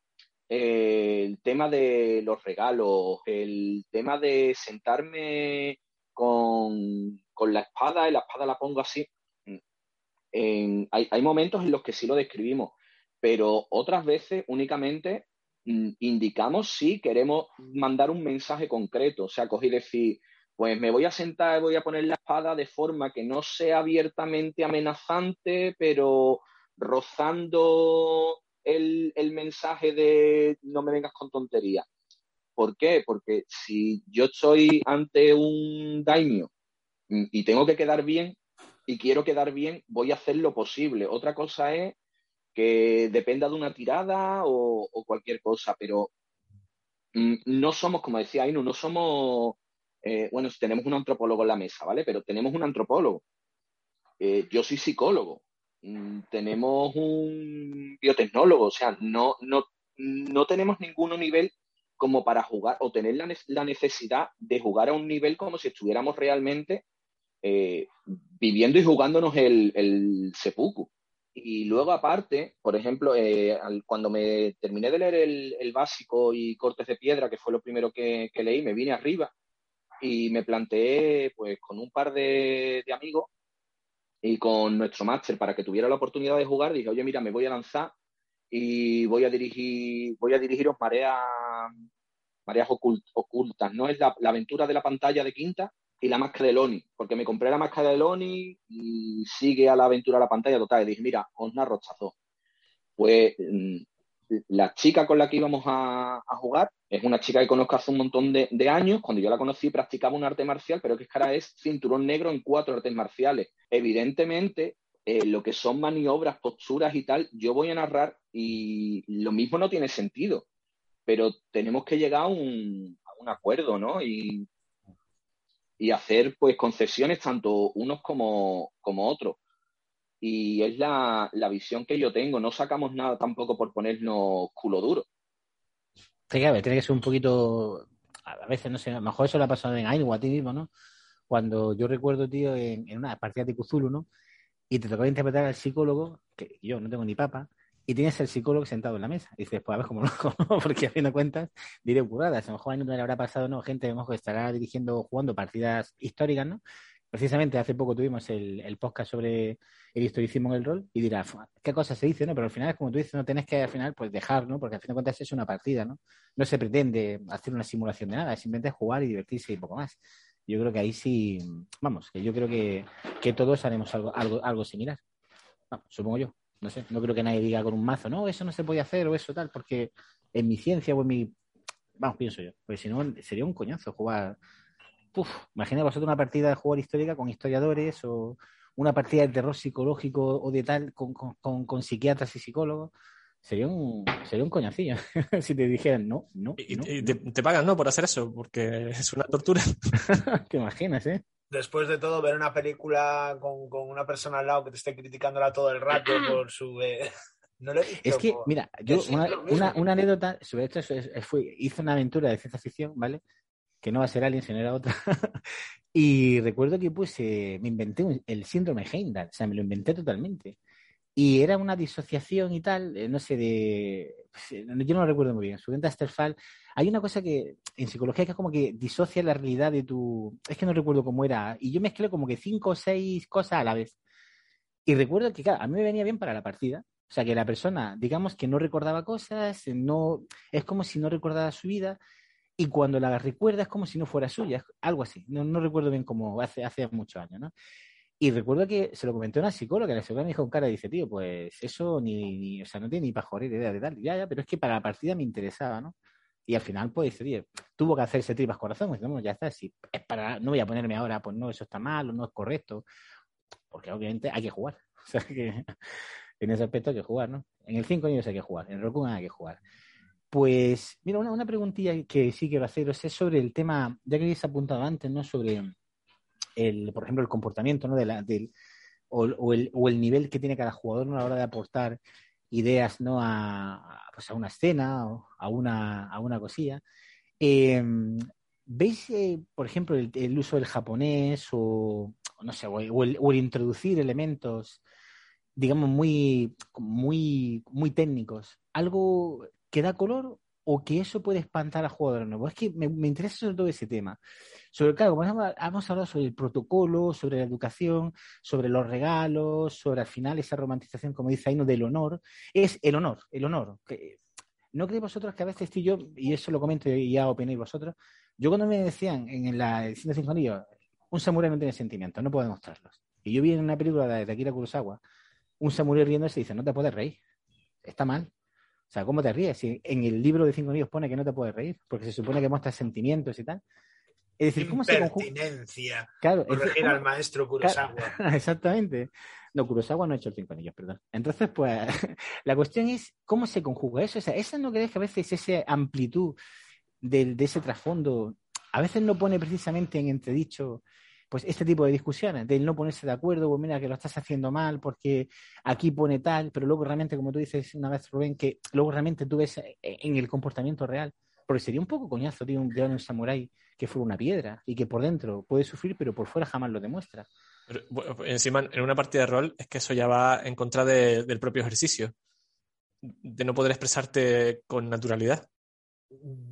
el tema de los regalos, el tema de sentarme con, con la espada y la espada la pongo así. Hay, hay momentos en los que sí lo describimos, pero otras veces únicamente indicamos si queremos mandar un mensaje concreto, o sea, cogí y decir, pues me voy a sentar, voy a poner la espada de forma que no sea abiertamente amenazante, pero rozando el, el mensaje de no me vengas con tontería. ¿Por qué? Porque si yo estoy ante un daimio y tengo que quedar bien y quiero quedar bien, voy a hacer lo posible. Otra cosa es que dependa de una tirada o, cualquier cosa, pero mm, no somos, como decía Ainu, no somos, eh, bueno, tenemos un antropólogo en la mesa, ¿vale? Pero tenemos un antropólogo. Eh, yo soy psicólogo. Mm, tenemos un biotecnólogo, o sea, no, no, no tenemos ningún nivel como para jugar o tener la, la, necesidad de jugar a un nivel como si estuviéramos realmente eh, viviendo y jugándonos el, el. Y luego, aparte, por ejemplo, eh, cuando me terminé de leer el, básico y Cortes de Piedra, que fue lo primero que, leí, me vine arriba y me planteé, pues, con un par de, de amigos y con nuestro máster para que tuviera la oportunidad de jugar, dije, oye, mira, me voy a lanzar y voy a dirigir, voy a dirigiros Marea, Mareas ocultas, ¿no? Es la, aventura de la pantalla de quinta y la máscara de Loni, porque me compré la máscara de Loni y sigue a la aventura de la pantalla total. Y dije, mira, os narro Pues mm, la chica con la que íbamos a, jugar es una chica que conozco hace un montón de, años. Cuando yo la conocí practicaba un arte marcial, pero que es cara es cinturón negro en cuatro artes marciales. Evidentemente, eh, lo que son maniobras, posturas y tal, yo voy a narrar y lo mismo no tiene sentido. Pero tenemos que llegar a un, acuerdo, ¿no? Y, y, hacer pues concesiones tanto unos como, como otros y es la, visión que yo tengo. No sacamos nada tampoco por ponernos culo duro. Tiene que, tiene que ser un poquito. A veces, no sé, a lo mejor eso lo ha pasado en Ainu a ti mismo, ¿no? Cuando yo recuerdo, tío, en, en una partida de Cthulhu, ¿no? Y te tocaba interpretar al psicólogo, que yo no tengo ni papa, y tienes el psicólogo sentado en la mesa. Y dices, pues a ver cómo lo hago, porque a fin de cuentas diré burradas. A lo mejor a no le habrá pasado, ¿no? Gente, a lo mejor estará dirigiendo, jugando partidas históricas, ¿no? Precisamente hace poco tuvimos el, podcast sobre el historicismo en el rol y dirás, ¿qué cosa se dice? no Pero al final, como tú dices, no tenés que al final pues dejar, ¿no? Porque al fin de cuentas es una partida, ¿no? No se pretende hacer una simulación de nada, simplemente jugar y divertirse y poco más. Yo creo que ahí sí, vamos, que yo creo que, que todos haremos algo, algo, algo similar. supongo yo. No sé, no creo que nadie diga con un mazo, no, eso no se puede hacer o eso tal, porque en mi ciencia o en mi. Vamos, pienso yo. Porque si no, sería un coñazo jugar Uf, imagina vosotros una partida de jugador histórica con historiadores o una partida de terror psicológico o de tal con, con, psiquiatras y psicólogos. Sería un, sería un coñacillo si te dijeran no, no. Y, te, pagan, ¿no? Por hacer eso, porque es una tortura. te imaginas, ¿eh? Después de todo, ver una película con, una persona al lado que te esté criticándola todo el rato por su. Eh, no lo he es que, mira, yo una, una, anécdota sobre esto fue, hice una aventura de ciencia ficción, ¿vale? que no va a ser Alien, sino era otra. y recuerdo que pues me inventé el síndrome Heimdall, o sea, me lo inventé totalmente. Y era una disociación y tal, eh, no sé, de... Pues, yo no lo recuerdo muy bien. Su Asterfall, hay una cosa que en psicología que es como que disocia la realidad de tu... Es que no recuerdo cómo era. Y yo mezclé como que cinco o seis cosas a la vez. Y recuerdo que, claro, a mí me venía bien para la partida. O sea, que la persona, digamos que no recordaba cosas, no, es como si no recordara su vida, y cuando la recuerda es como si no fuera suya, algo así. No, no recuerdo bien cómo, hace, hace muchos años, ¿no? Y recuerdo que se lo comenté a una psicóloga, la psicóloga me dijo en cara, dice, tío, pues eso ni, o sea, no tiene ni para joder idea de tal. Ya, ya, pero es que para la partida me interesaba, ¿no? Y al final, pues, dice, tío, tuvo que hacerse tripas corazón. Pues, ya está, si es para, no voy a ponerme ahora, pues no, eso está mal o no es correcto. Porque obviamente hay que jugar. O sea, que en ese aspecto hay que jugar, ¿no? En el 5 años hay que jugar, en el Roku hay que jugar. Pues, mira, una, una preguntilla que sí quiero haceros es sobre el tema, ya que habéis apuntado antes, ¿no? Sobre el, por ejemplo, el comportamiento, ¿no? De la, del, o, el, o el nivel que tiene cada jugador a la hora de aportar ideas, ¿no? A, pues a una escena o a una, a una cosilla. Em, ¿Veis, eh, por ejemplo, el, uso del japonés o, no sé, o el, o el, introducir elementos, digamos, muy, muy, muy técnicos? ¿Algo que da color o que eso puede espantar a jugadores nuevos. Es que me, interesa sobre todo ese tema. Sobre, claro, como hemos, hablado sobre el protocolo, sobre la educación, sobre los regalos, sobre al final esa romantización, como dice Aino, del honor. Es el honor, el honor. ¿No creéis vosotros que a veces estoy yo, y eso lo comento y ya opinéis vosotros, yo cuando me decían en la edición de anillos, un samurái no tiene sentimientos, no puede mostrarlos. Y yo vi en una película de Akira Kurosawa, un samurái riéndose y dice, no te puedes reír, está mal. O sea, ¿cómo te ríes? Si en el libro de cinco niños pone que no te puedes reír, porque se supone que muestras sentimientos y tal. Es decir, ¿cómo se conjuga? Claro, corregir al maestro Kurosawa. exactamente. No, Kurosawa no ha hecho el cinco anillos, perdón. Entonces, pues, la cuestión es cómo se conjuga eso. O sea, esa no crees que a veces esa amplitud de, de ese trasfondo, a veces no pone precisamente en entredicho pues este tipo de discusiones, de no ponerse de acuerdo, pues mira que lo estás haciendo mal porque aquí pone tal, pero luego realmente, como tú dices una vez, Rubén, que luego realmente tú ves eh, en el comportamiento real, porque sería un poco coñazo, tío, un león en samurái que fue una piedra y que por dentro puede sufrir, pero por fuera jamás lo demuestra. Pero, encima, en una partida de rol es que eso ya va en contra del propio ejercicio, de no poder expresarte con naturalidad.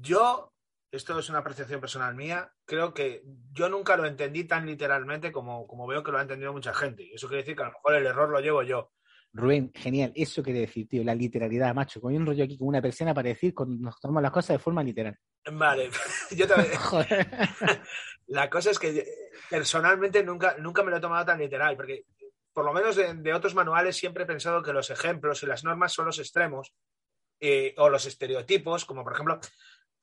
Yo esto es una apreciación personal mía, creo que yo nunca lo entendí tan literalmente como, como veo que lo ha entendido mucha gente. Y eso quiere decir que a lo mejor el error lo llevo yo. Rubén, genial. Eso quiere decir, tío, la literalidad, macho. Con un rollo aquí con una persiana para decir cuando nos tomamos las cosas de forma literal. Vale, yo también. la cosa es que personalmente nunca, nunca me lo he tomado tan literal, porque por lo menos de, otros manuales siempre he pensado que los ejemplos y las normas son los extremos eh, o los estereotipos, como por ejemplo,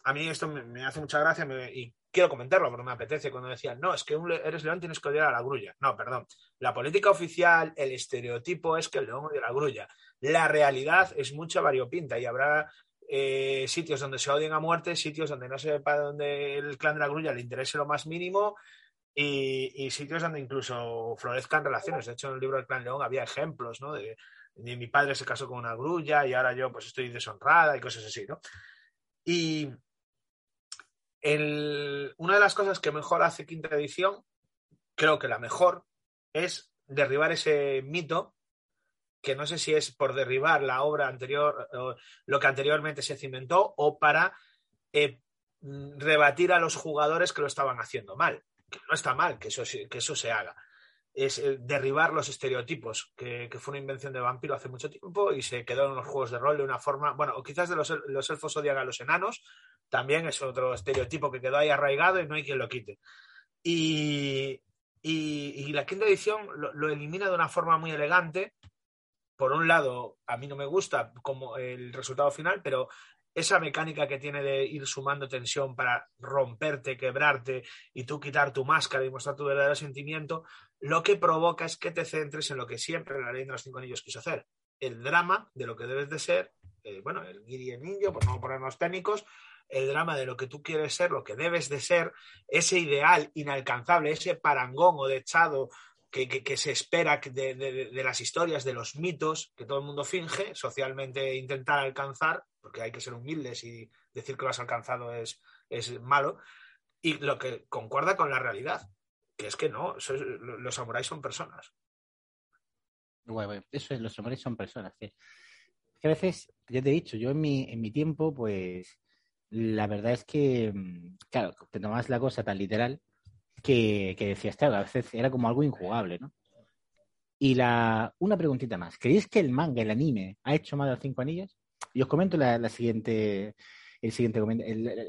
a mí esto me, hace mucha gracia y quiero comentarlo porque me apetece cuando decían, no, es que eres león tienes que odiar a la grulla. No, perdón. La política oficial, el estereotipo es que el león odia a la grulla. La realidad es mucha variopinta y habrá eh, sitios donde se odien a muerte, sitios donde no se sepa donde el clan de la grulla le interese lo más mínimo y, sitios donde incluso florezcan relaciones. De hecho, en el libro del clan león había ejemplos, ¿no? De, mi padre se casó con una grulla y ahora yo pues estoy deshonrada y cosas así, ¿no? Y una de las cosas que mejor hace quinta edición, creo que la mejor, es derribar ese mito que no sé si es por derribar la obra anterior, lo que anteriormente se cimentó, o para eh, rebatir a los jugadores que lo estaban haciendo mal. Que no está mal que eso, que eso se haga. Es eh, derribar los estereotipos, que, fue una invención de vampiro hace mucho tiempo y se quedó en los juegos de rol de una forma, bueno, o quizás de los, los elfos odian a los enanos, también es otro estereotipo que quedó ahí arraigado y no hay quien lo quite. Y, la quinta edición lo, elimina de una forma muy elegante. Por un lado, a mí no me gusta como el resultado final, pero esa mecánica que tiene de ir sumando tensión para romperte, quebrarte y tú quitar tu máscara y mostrar tu verdadero sentimiento, lo que provoca es que te centres en lo que siempre la ley de los cinco anillos quiso hacer, el drama de lo que debes de ser, eh, bueno, el guiri en indio, por no ponernos técnicos, el drama de lo que tú quieres ser, lo que debes de ser, ese ideal inalcanzable, ese parangón o dechado que, que, se espera de, las historias, de los mitos que todo el mundo finge, socialmente intentar alcanzar, porque hay que ser humildes y decir que lo has alcanzado es, es malo, y lo que concuerda con la realidad, que es que no, los samuráis son personas. eso es, los samuráis son personas. Que, a veces, ya te he dicho, yo en mi, en mi tiempo, pues la verdad es que, mm, claro, te tomas la cosa tan literal que, que decías, claro, a veces era como algo injugable, ¿no? Y la, una preguntita más. ¿Creéis que el manga, el anime, ha hecho mal a los cinco anillos? Y os comento la, siguiente, el siguiente,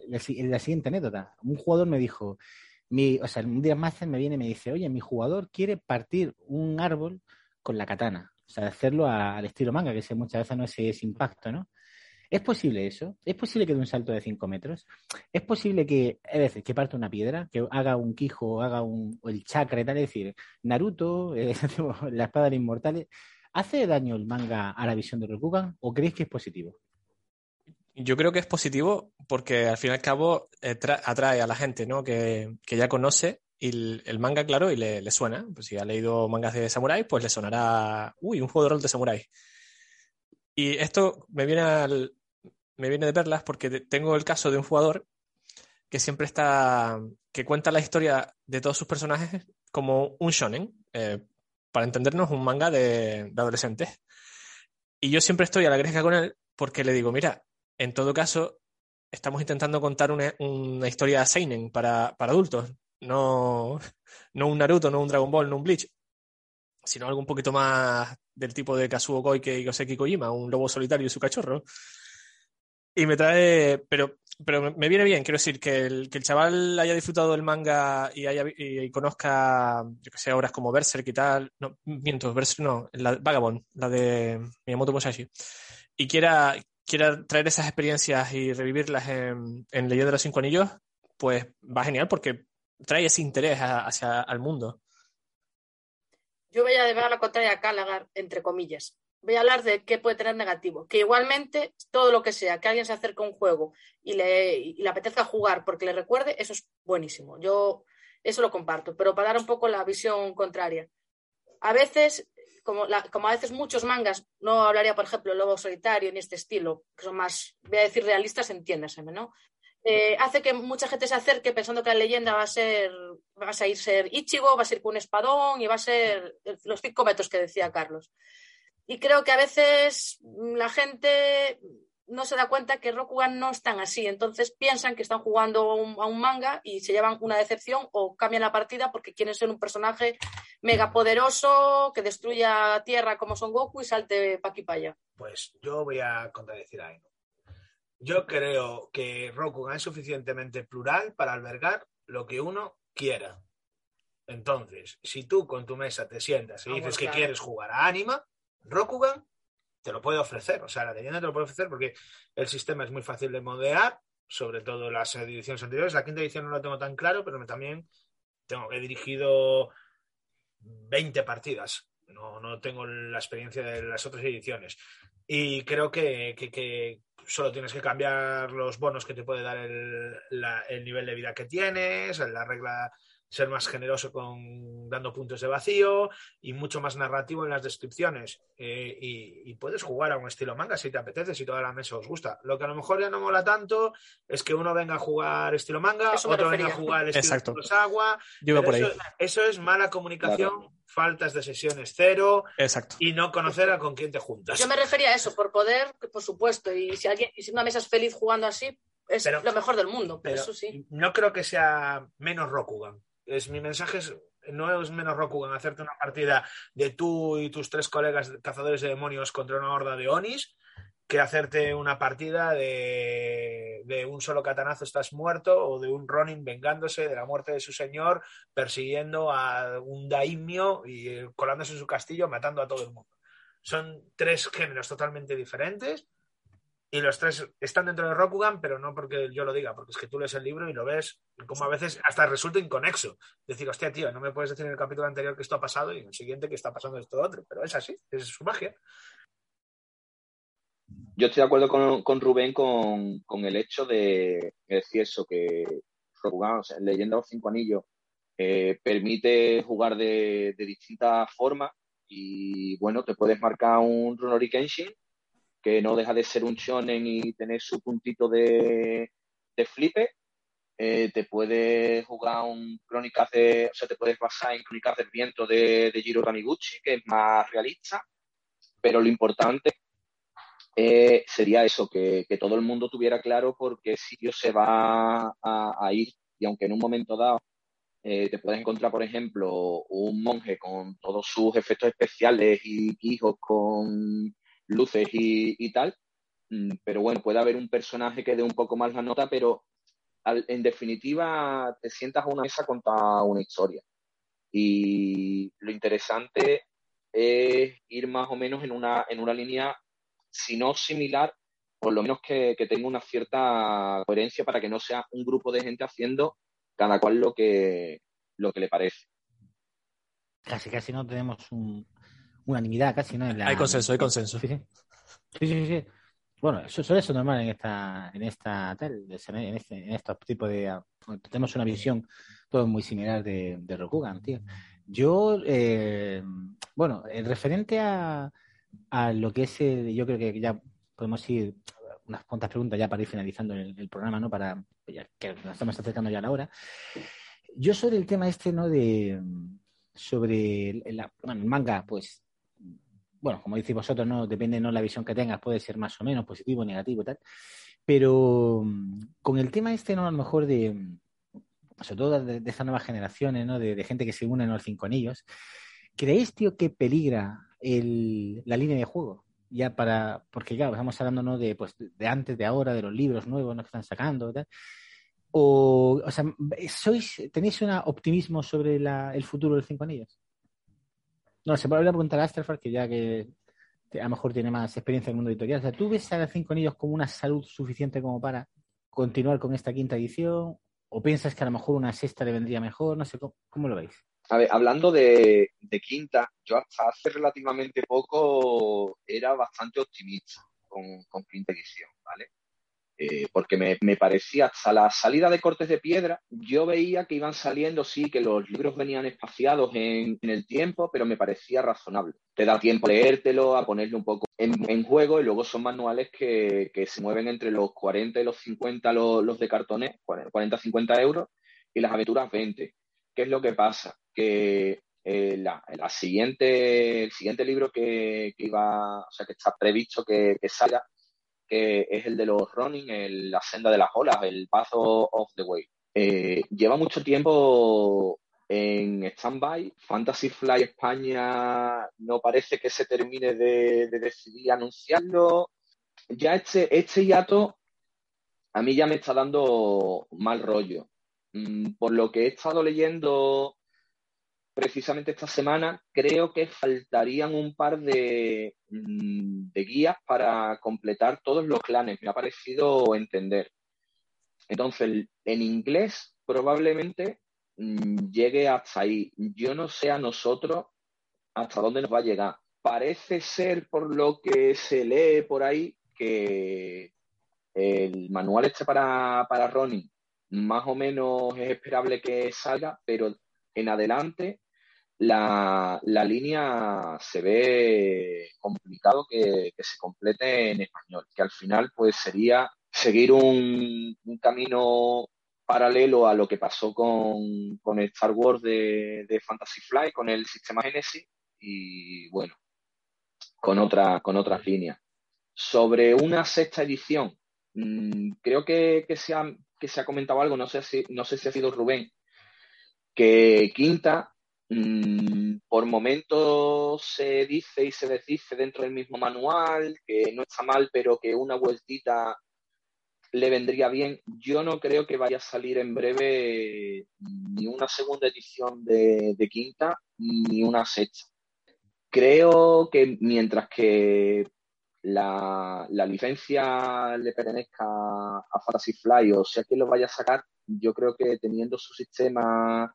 la, siguiente anécdota. Un jugador me dijo, mi, o sea, un día más me viene y me dice, oye, mi jugador quiere partir un árbol con la katana. O sea, hacerlo al estilo manga, que muchas veces no es ese impacto, ¿no? ¿Es posible eso? ¿Es posible que dé un salto de 5 metros? ¿Es posible que, a veces, que parte una piedra, que haga un quijo, haga un, el chakra y tal? Es decir, Naruto, eh, la espada de inmortales, ¿hace daño el manga a la visión de Rokugan o creéis que es positivo? Yo creo que es positivo porque al fin y al cabo atrae a la gente ¿no? que, ya conoce el, manga, claro, y le, suena. Pues si ha leído mangas de samuráis, pues le sonará, uy, un juego de rol de samuráis. Y esto me viene al, me viene de perlas porque tengo el caso de un jugador que siempre está, que cuenta la historia de todos sus personajes como un shonen, eh, para entendernos, un manga de, adolescentes. Y yo siempre estoy a la greja con él porque le digo, mira, en todo caso, estamos intentando contar una, historia seinen para, para, adultos, no, no un Naruto, no un Dragon Ball, no un Bleach, sino algo un poquito más del tipo de Kazuo Koike y Yoseki Kojima, un lobo solitario y su cachorro. Y me trae, pero, pero me viene bien, quiero decir, que el, que el chaval haya disfrutado del manga y, haya, y, conozca, yo que sé, obras como Berserk y tal, no, miento, Berserk no, la Vagabond, la de Miyamoto Musashi, y quiera, quiera traer esas experiencias y revivirlas en, en Leyenda de los Cinco Anillos, pues va genial porque trae ese interés hacia el mundo. Yo voy a llevar la contraria a Calagar, entre comillas voy a hablar de qué puede tener negativo. Que igualmente todo lo que sea, que alguien se acerque a un juego y le, le apetezca jugar porque le recuerde, eso es buenísimo. Yo eso lo comparto, pero para dar un poco la visión contraria. A veces, como, como a veces muchos mangas, no hablaría, por ejemplo, Lobo Solitario ni este estilo, que son más, voy a decir realistas, entiéndaseme, ¿no? Eh, hace que mucha gente se acerque pensando que la leyenda va a ser, va a ir ser Ichigo, va a ser con un espadón y va a ser los cinco metros que decía Carlos. Y creo que a veces la gente no se da cuenta que Rokugan no están así. Entonces piensan que están jugando a un, manga y se llevan una decepción o cambian la partida porque quieren ser un personaje mega poderoso que destruya tierra como Son Goku y salte pa' aquí para allá. Pues yo voy a contradecir a Aino. Yo creo que Rokugan es suficientemente plural para albergar lo que uno quiera. Entonces, si tú con tu mesa te sientas y dices que quieres jugar a Anima, Rokugan te lo puede ofrecer. O sea, la leyenda te lo puede ofrecer porque el sistema es muy fácil de modear, sobre todo las ediciones anteriores. La quinta edición no la tengo tan claro, pero también tengo, he dirigido 20 partidas. No, no tengo la experiencia de las otras ediciones. Y creo que, que, solo tienes que cambiar los bonos que te puede dar el, el nivel de vida que tienes, la regla ser más generoso con dando puntos de vacío y mucho más narrativo en las descripciones. Eh, y, puedes jugar a un estilo manga si te apetece, si toda la mesa os gusta. Lo que a lo mejor ya no mola tanto es que uno venga a jugar estilo manga, otro venga a jugar estilo agua. Eso, es mala comunicación, faltas de sesiones cero Exacto. y no conocer a con quién te juntas. Yo me refería a eso, por poder, por supuesto. Y si alguien, y si una mesa es feliz jugando así, es lo mejor del mundo. Pero eso sí. No creo que sea menos Rokugan es, mi mensaje no es menos Rokugan hacerte una partida de tú y tus tres colegas cazadores de demonios contra una horda de Onis que hacerte una partida de, de, un solo catanazo estás muerto o de un Ronin vengándose de la muerte de su señor, persiguiendo a un daimio y colándose en su castillo, matando a todo el mundo. Son tres géneros totalmente diferentes y los tres están dentro de Rokugan, pero no porque yo lo diga, porque es que tú lees el libro y lo ves como a veces hasta resulta inconexo. Decir, hostia, tío, no me puedes decir en el capítulo anterior que esto ha pasado y en el siguiente que está pasando esto otro, pero es así, es su magia. Yo estoy de acuerdo con, Rubén con, el hecho de, decir eso, que Rokugan, o sea, Leyenda de los Cinco Anillos, eh, permite jugar de, de distintas formas y bueno, te puedes marcar un Runori Kenshin que no deja de ser un shonen y tener su puntito de, de flipe. Eh, te puedes jugar un crónicas de, o sea, te puedes basar en crónicas del viento de, de Jiro Taniguchi, que es más realista, pero lo importante eh, sería eso, que, todo el mundo tuviera claro por qué sitio se va a, ir. Y aunque en un momento dado eh, te puedes encontrar, por ejemplo, un monje con todos sus efectos especiales y hijos con luces y, tal. Mm, pero bueno, puede haber un personaje que dé un poco más la nota, pero en definitiva te sientas a una mesa con toda una historia. Y lo interesante es ir más o menos en una, en una línea, si no similar, por lo menos que, tenga una cierta coherencia para que no sea un grupo de gente haciendo cada cual lo que, lo que le parece. Casi, casi no tenemos un, unanimidad casi, ¿no? hay consenso, hay consenso. Sí, sí. sí, sí, Bueno, eso suele ser normal en esta, en esta tal, en, este, en estos tipos de tenemos una visión todo muy similar de, de Rokugan, tío. Yo, eh, bueno, en referente a, a lo que es, yo creo que ya podemos ir unas cuantas preguntas ya para ir finalizando el, programa, ¿no? Para que nos estamos acercando ya a la hora. Yo sobre el tema este, ¿no? De sobre el, bueno, el manga, pues bueno, como decís vosotros, no depende no la visión que tengas, puede ser más o menos positivo, negativo, tal. Pero mm, con el tema este, ¿no? A lo mejor de, mm, sobre todo de, estas nuevas generaciones, ¿no? De, gente que se une en los cinco anillos, ¿creéis, tío, que peligra el, la línea de juego? Ya para, porque claro, estamos hablando, ¿no? De, pues, de antes, de ahora, de los libros nuevos ¿no? que están sacando, tal. O, sea, ¿sois, ¿tenéis un optimismo sobre el futuro de los cinco anillos? No, se puede preguntar a Asterford, que ya que a lo mejor tiene más experiencia en el mundo editorial. O sea, ¿tú ves a las cinco anillos como una salud suficiente como para continuar con esta quinta edición? ¿O piensas que a lo mejor una sexta le vendría mejor? No sé, ¿cómo, lo veis? A ver, hablando de, quinta, yo hasta hace relativamente poco era bastante optimista con quinta edición, ¿vale? Eh, porque me, parecía hasta la salida de Cortes de Piedra, yo veía que iban saliendo, sí, que los libros venían espaciados en, el tiempo, pero me parecía razonable. Te da tiempo a leértelo, a ponerle un poco en, juego y luego son manuales que, se mueven entre los 40 y los 50 los, de cartones, 40-50 euros, y las aventuras 20. ¿Qué es lo que pasa? Que eh, la, siguiente, el siguiente libro que, iba, o sea, que está previsto que, que salga, que es el de los running, la senda de las olas, el Path of the Way. Eh, lleva mucho tiempo en stand-by. Fantasy Fly España no parece que se termine de, decidir anunciarlo. Ya este, este hiato a mí ya me está dando mal rollo. Mm, por lo que he estado leyendo precisamente esta semana, creo que faltarían un par de, mm, de guías para completar todos los clanes. Me ha parecido entender. Entonces, en inglés probablemente mm, llegue hasta ahí. Yo no sé a nosotros hasta dónde nos va a llegar. Parece ser, por lo que se lee por ahí, que el manual este para, para Ronin más o menos es esperable que salga, pero en adelante la, línea se ve complicado que, se complete en español, que al final pues sería seguir un, camino paralelo a lo que pasó con, con el Star Wars de, de, Fantasy Flight, con el sistema Genesis y bueno, con, otra, con otras líneas. Sobre una sexta edición, mm, creo que, que, se ha, que se ha comentado algo, no sé, si, no sé si ha sido Rubén, que quinta, mm, por momentos se dice y se desdice dentro del mismo manual, que no está mal, pero que una vueltita le vendría bien. Yo no creo que vaya a salir en breve ni una segunda edición de, quinta ni una sexta. Creo que mientras que la, licencia le pertenezca a Fantasy Fly o sea quien lo vaya a sacar, yo creo que teniendo su sistema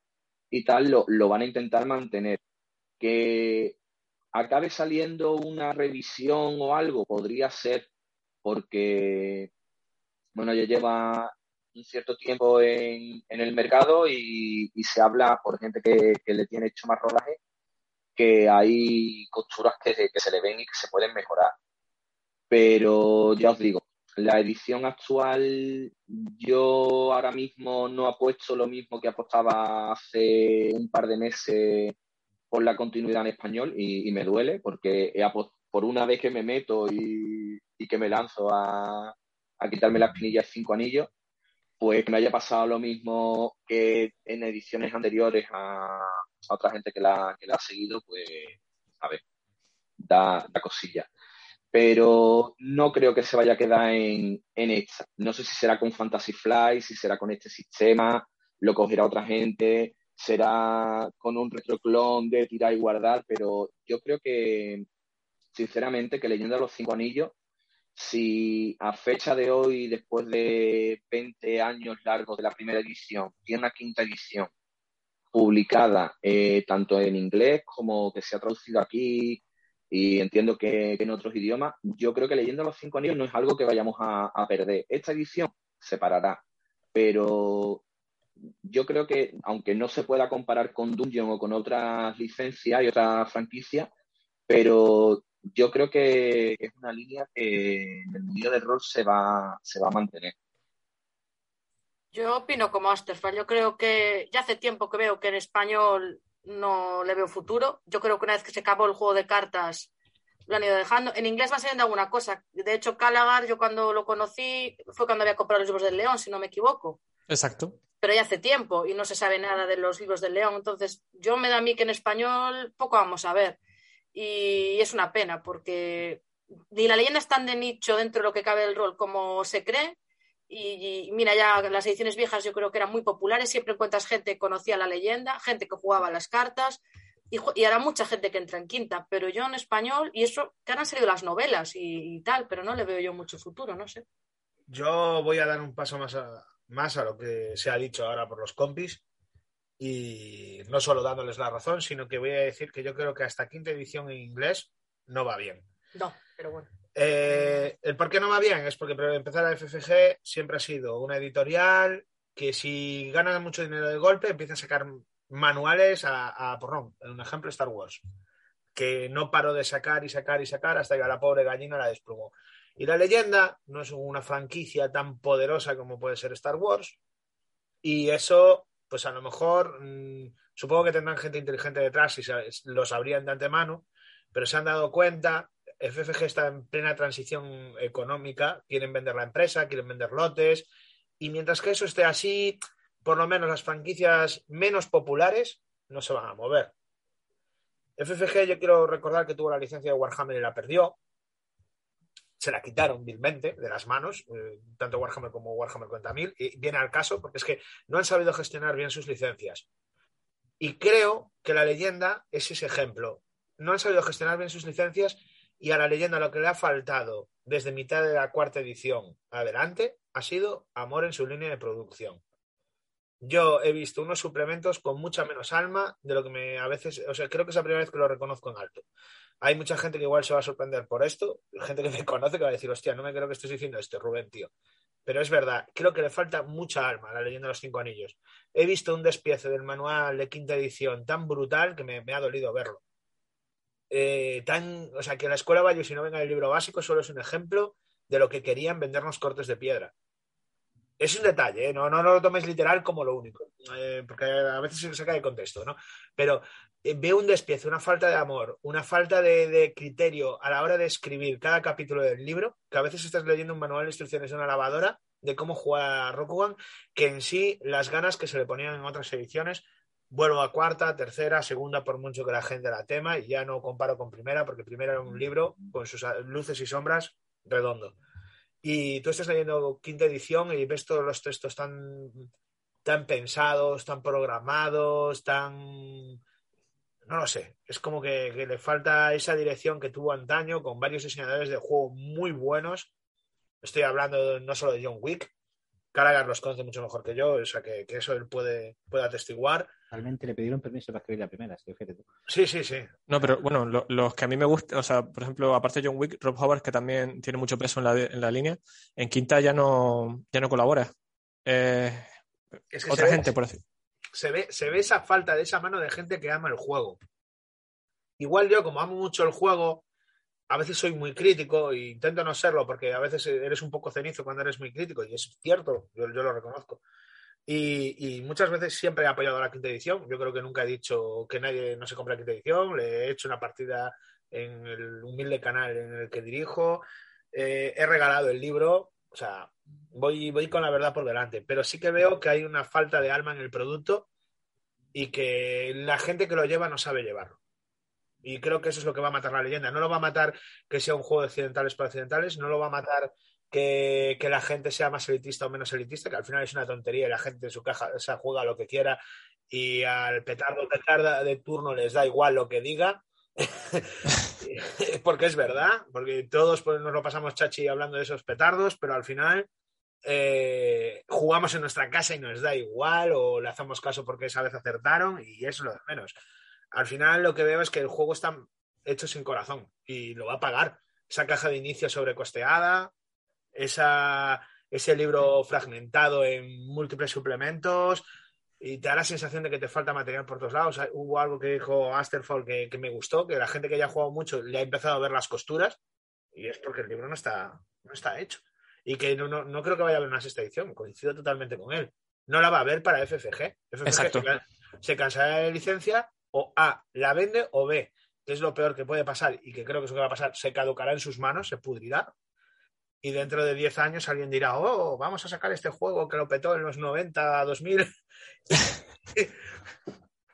y tal, lo, lo van a intentar mantener. Que acabe saliendo una revisión o algo, podría ser, porque bueno, ya lleva un cierto tiempo en, el mercado y, se habla por gente que, le tiene hecho más rodaje que hay costuras que, que se le ven y que se pueden mejorar. Pero ya os digo, la edición actual yo ahora mismo no apuesto lo mismo que apostaba hace un par de meses por la continuidad en español y, me duele porque por una vez que me meto y que me lanzo a, a quitarme las pinillas cinco anillos, pues que me haya pasado lo mismo que en ediciones anteriores a, otra gente que la, que la ha seguido, pues, a ver, da, da cosilla. Pero no creo que se vaya a quedar en, en esta. No sé si será con Fantasy Fly, si será con este sistema, lo cogerá otra gente, será con un retroclon de tirar y guardar, pero yo creo que, sinceramente, que leyendo los cinco anillos si a fecha de hoy, después de 20 años largos de la primera edición, tiene una quinta edición publicada eh, tanto en inglés como que se ha traducido aquí y entiendo que, en otros idiomas, yo creo que leyendo los cinco anillos no es algo que vayamos a, perder. Esta edición se parará, pero yo creo que aunque no se pueda comparar con Dungeon o con otras licencias y otras franquicias, pero yo creo que es una línea que en el mundo del rol se va, se va a mantener. Yo opino como Asterfall. Yo creo que ya hace tiempo que veo que en español no le veo futuro. Yo creo que una vez que se acabó el juego de cartas lo han ido dejando. En inglés va saliendo alguna cosa. De hecho, Calagar, yo cuando lo conocí, fue cuando había comprado los libros del León, si no me equivoco. Exacto. Pero ya hace tiempo y no se sabe nada de los libros del León. Entonces, yo me da a mí que en español poco vamos a ver y es una pena porque ni la leyenda es tan de nicho dentro de lo que cabe del rol como se cree. Y, mira, ya las ediciones viejas yo creo que eran muy populares, siempre encuentras gente que conocía la leyenda, gente que jugaba las cartas y, y ahora mucha gente que entra en quinta, pero yo en español, y eso, que han salido las novelas y, tal, pero no le veo yo mucho futuro, no sé. Yo voy a dar un paso más más a lo que se ha dicho ahora por los compis y no solo dándoles la razón, sino que voy a decir que yo creo que hasta quinta edición en inglés no va bien. No, pero bueno. Eh, el por qué no va bien es porque para empezar la FFG siempre ha sido una editorial que si gana mucho dinero de golpe empieza a sacar manuales a, a porrón. Un ejemplo, Star Wars, que no paró de sacar y sacar y sacar hasta que a la pobre gallina la desplumó. Y la leyenda no es una franquicia tan poderosa como puede ser Star Wars. Y eso pues a lo mejor mm, supongo que tendrán gente inteligente detrás y lo sabrían de antemano, pero se han dado cuenta, FFG está en plena transición económica, quieren vender la empresa, quieren vender lotes, y mientras que eso esté así, por lo menos las franquicias menos populares no se van a mover. FFG, yo quiero recordar que tuvo la licencia de Warhammer y la perdió. Se la quitaron vilmente de las manos, eh, tanto Warhammer como Warhammer 40.000, y viene al caso porque es que no han sabido gestionar bien sus licencias. Y creo que la leyenda es ese ejemplo. No han sabido gestionar bien sus licencias y a la leyenda lo que le ha faltado desde mitad de la cuarta edición adelante ha sido amor en su línea de producción. Yo he visto unos suplementos con mucha menos alma de lo que me a veces, o sea, creo que es la primera vez que lo reconozco en alto. Hay mucha gente que igual se va a sorprender por esto, gente que me conoce que va a decir, hostia, no me creo que estés diciendo esto, Rubén, tío. Pero es verdad, creo que le falta mucha alma a la leyenda de los cinco anillos. He visto un despiece del manual de quinta edición tan brutal que me, ha dolido verlo. Eh, tan, o sea, que la escuela Valle, si no venga el libro básico, solo es un ejemplo de lo que querían vendernos cortes de piedra es un detalle, ¿eh? no, no, lo tomes literal como lo único, eh, porque a veces se saca de contexto, ¿no? Pero veo un despiece, una falta de amor, una falta de, criterio a la hora de escribir cada capítulo del libro, que a veces estás leyendo un manual de instrucciones de una lavadora de cómo jugar a Rokugan, que en sí las ganas que se le ponían en otras ediciones, vuelvo a cuarta, tercera, segunda, por mucho que la gente la tema, y ya no comparo con primera, porque primera era un libro con sus luces y sombras redondo y tú estás leyendo quinta edición y ves todos los textos tan, tan pensados, tan programados, tan... No lo sé, es como que, le falta esa dirección que tuvo antaño con varios diseñadores de juego muy buenos. Estoy hablando no solo de John Wick, Caragar los conoce mucho mejor que yo, o sea que, eso él puede, puede atestiguar. Realmente le pidieron permiso para escribir la primera, Sí, sí, sí. No, pero bueno, los que a mí me gustan, o sea, por ejemplo, aparte de John Wick, Rob Howard, que también tiene mucho peso en la, en la línea, en quinta ya no, ya no colabora. Eh, otra gente, por así. Se ve, se ve esa falta de esa mano de gente que ama el juego. Igual yo, como amo mucho el juego, a veces soy muy crítico e intento no serlo porque a veces eres un poco cenizo cuando eres muy crítico y es cierto, yo, lo reconozco. Y, muchas veces siempre he apoyado la quinta edición. Yo creo que nunca he dicho que nadie no se compre la quinta edición. Le he hecho una partida en el humilde canal en el que dirijo. Eh, he regalado el libro. O sea, voy, voy con la verdad por delante. Pero sí que veo que hay una falta de alma en el producto y que la gente que lo lleva no sabe llevarlo. Y creo que eso es lo que va a matar la leyenda. No lo va a matar que sea un juego de occidentales para occidentales, no lo va a matar que, la gente sea más elitista o menos elitista, que al final es una tontería y la gente en su caja o juega lo que quiera y al petardo petarda de turno les da igual lo que diga. porque es verdad, porque todos pues, nos lo pasamos chachi hablando de esos petardos, pero al final eh, jugamos en nuestra casa y nos da igual, o le hacemos caso porque esa vez acertaron, y eso es lo de menos al final lo que veo es que el juego está hecho sin corazón y lo va a pagar. Esa caja de inicio sobrecosteada, esa, ese libro fragmentado en múltiples suplementos y te da la sensación de que te falta material por todos lados. Hubo algo que dijo Asterfall que, me gustó, que la gente que ya ha jugado mucho le ha empezado a ver las costuras y es porque el libro no está, no está hecho. Y que no, no, creo que vaya a haber una sexta edición, coincido totalmente con él. No la va a haber para FFG. FFG Exacto. Se, se cansará de licencia o A, la vende o B, que es lo peor que puede pasar y que creo que es lo que va a pasar, se caducará en sus manos, se pudrirá. Y dentro de 10 años alguien dirá, oh, vamos a sacar este juego que lo petó en los 90, 2000.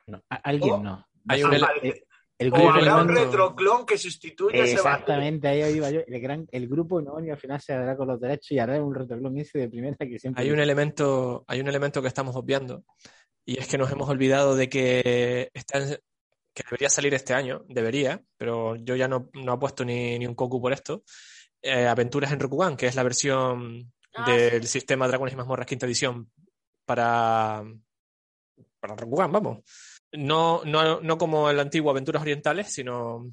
no, alguien no. Hay un, el, grupo, o habrá un retroclon que sustituya Exactamente, ahí iba yo. El, gran, el grupo no, y al final se hará con los derechos y hará un retroclon ese de primera que siempre. Hay un, elemento, hay un elemento que estamos obviando y es que nos hemos olvidado de que, que debería salir este año, debería, pero yo ya no, no apuesto ni, ni un coco por esto. Eh, Aventuras en Rokugan, que es la versión ah, del sistema Dragones y Mazmorras quinta edición para, para Rokugan, vamos. No, no, no como el antiguo Aventuras Orientales, sino.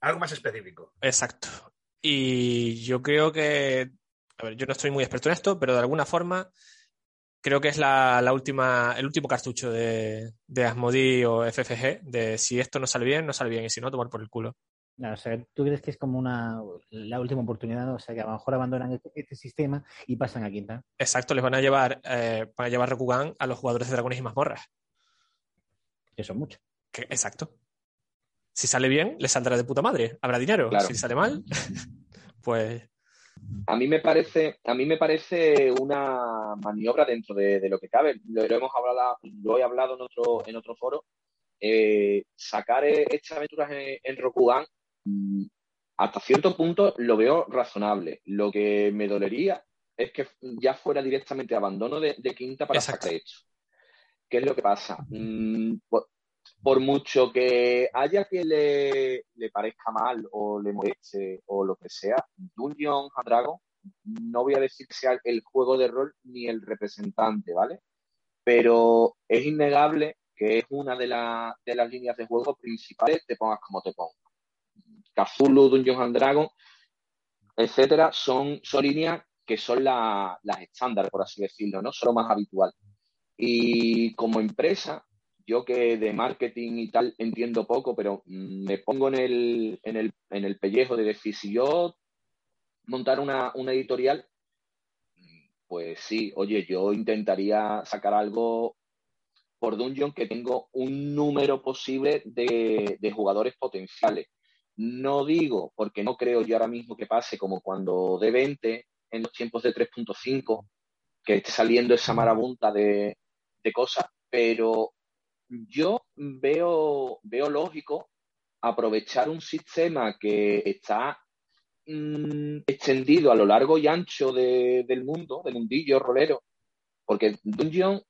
Algo más específico. Exacto. Y yo creo que. A ver, yo no estoy muy experto en esto, pero de alguna forma creo que es la, última, el último cartucho de, de Asmodee o FFG, de si esto no sale bien, no sale bien, y si no, tomar por el culo. O sea, ¿tú crees que es como una la última oportunidad? O sea, que a lo mejor abandonan este, este sistema y pasan a quinta. Exacto, les van a llevar, eh, van a llevar Rokugan a los jugadores de Dragones y Mazmorras. Que son muchos. exacto. Si sale bien, le saldrá de puta madre, habrá dinero. Si sale mal, pues a mí me parece, a mí me parece una maniobra dentro de, lo que cabe. Lo, hemos hablado, lo he hablado en otro, en otro foro. Eh, sacar estas aventuras en, en Rokugan, hasta cierto punto lo veo razonable. Lo que me dolería es que ya fuera directamente abandono de, quinta para sacar esto. ¿Qué es lo que pasa? Mm, por mucho que haya que le, le, parezca mal o le moleste o lo que sea, Dungeon and Dragon no voy a decir que sea el juego de rol ni el representante, ¿vale? Pero es innegable que es una de, de las líneas de juego principales, te pongas como te pongas. Cthulhu, Dungeons and Dragons, etcétera, son, son líneas que son las estándar, por así decirlo, ¿no? Son lo más habitual. Y como empresa, yo que de marketing y tal entiendo poco, pero me pongo en el, en el, en el pellejo de decir, si yo montar una, editorial, pues sí, oye, yo intentaría sacar algo por Dungeon que tengo un número posible de, de, jugadores potenciales. No digo, porque no creo yo ahora mismo que pase como cuando de 20 en los tiempos de 3.5, que esté saliendo esa marabunta de, de cosas, pero yo veo, veo lógico aprovechar un sistema que está mm, extendido a lo largo y ancho del mundo, del mundillo rolero, porque Dungeon,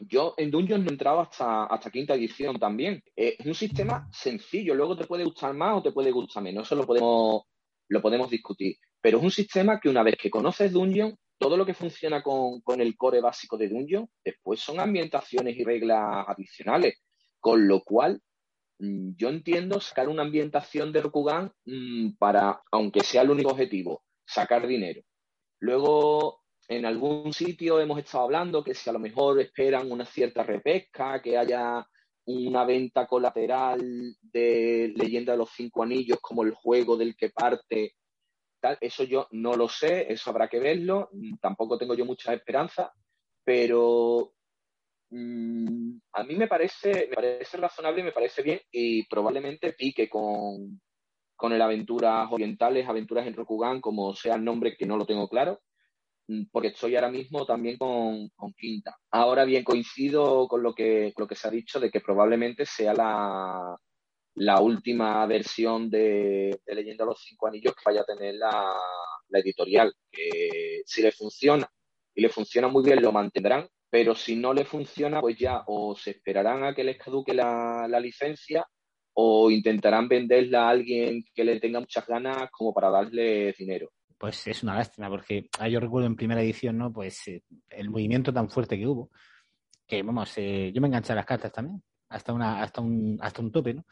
yo en Dungeon no he entrado hasta, hasta quinta edición también. Es un sistema sencillo, luego te puede gustar más o te puede gustar menos, eso lo podemos, lo podemos discutir. Pero es un sistema que una vez que conoces Dungeon, todo lo que funciona con, el core básico de Dungeon, después son ambientaciones y reglas adicionales. Con lo cual, mm, yo entiendo sacar una ambientación de Rokugan mm, para, aunque sea el único objetivo, sacar dinero. Luego, en algún sitio hemos estado hablando que si a lo mejor esperan una cierta repesca, que haya una venta colateral de Leyenda de los Cinco Anillos como el juego del que parte eso yo no lo sé, eso habrá que verlo, tampoco tengo yo mucha esperanza, pero mm, a mí me parece, me parece razonable me parece bien y probablemente pique con, con el Aventuras Orientales, Aventuras en Rokugan, como sea el nombre que no lo tengo claro, porque estoy ahora mismo también con, Quinta. Ahora bien, coincido con lo que, con lo que se ha dicho de que probablemente sea la, la última versión de, de Leyenda los Cinco Anillos que vaya a tener la, editorial. Si le funciona y le funciona muy bien, lo mantendrán, pero si no le funciona, pues ya o se esperarán a que les caduque la, licencia o intentarán venderla a alguien que le tenga muchas ganas como para darle dinero. Pues es una lástima, porque ah, yo recuerdo en primera edición, ¿no? Pues eh, el movimiento tan fuerte que hubo, que vamos, eh, yo me enganché a las cartas también, hasta una, hasta un, hasta un tope, ¿no?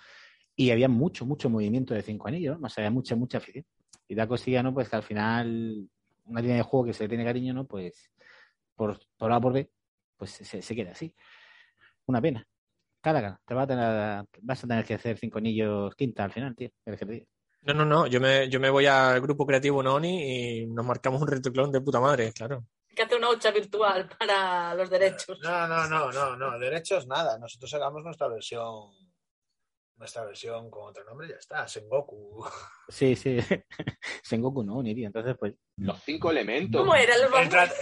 Y había mucho, mucho movimiento de cinco anillos, ¿no? O sea, había mucha, mucha afición. Y da cosilla, ¿no? Pues que al final, una línea de juego que se le tiene cariño, ¿no? Pues por, por A por B, pues se, queda así. Una pena. Cálaga, te vas a tener, vas a tener que hacer cinco anillos quinta al final, tío. No, no, no. Yo me, yo me voy al grupo creativo Noni y nos marcamos un retroclon de puta madre, claro. que hacer una hucha virtual para los derechos. No, no, no, no, no. Derechos nada. Nosotros hagamos nuestra versión nuestra versión con otro nombre, ya está, Sengoku. Sí, sí, Sengoku no, ni entonces pues... Los cinco elementos. ¿Cómo era el,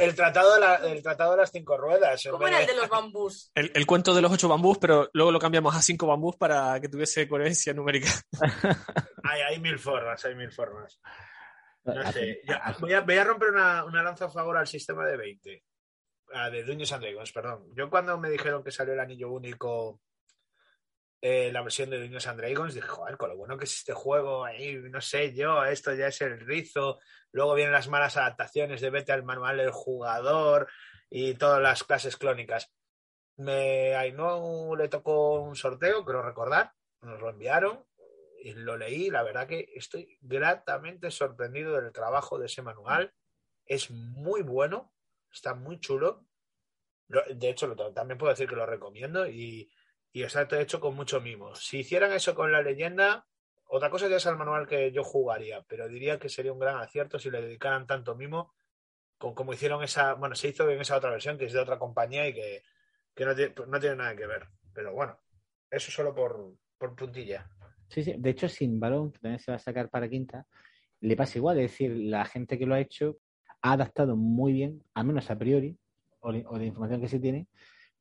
el, tratado de el tratado de las cinco ruedas. ¿Cómo era el de los bambús? El, cuento de los ocho bambús, pero luego lo cambiamos a cinco bambús para que tuviese coherencia numérica. hay, hay mil formas, hay mil formas. No sé, voy, a, voy, a, romper una, una, lanza a favor al sistema de 20. de Dungeons and Dragons, perdón. Yo cuando me dijeron que salió el anillo único eh, la versión de Dungeons and Dragons, dije, joder, con lo bueno que es este juego, ahí, no sé yo, esto ya es el rizo. Luego vienen las malas adaptaciones de vete al manual del jugador y todas las clases clónicas. Me, a no le tocó un sorteo, creo recordar, nos lo enviaron y lo leí. La verdad que estoy gratamente sorprendido del trabajo de ese manual. Es muy bueno, está muy chulo. De hecho, también puedo decir que lo recomiendo y y está hecho con mucho mimo. Si hicieran eso con la leyenda, otra cosa ya es el manual que yo jugaría, pero diría que sería un gran acierto si le dedicaran tanto mimo con como hicieron esa, bueno, se hizo en esa otra versión que es de otra compañía y que, no, tiene, nada que ver. Pero bueno, eso solo por, por puntilla. Sí, sí. De hecho, sin balón, que también se va a sacar para quinta, le pasa igual. Es decir, la gente que lo ha hecho ha adaptado muy bien, al menos a priori, o de información que se tiene,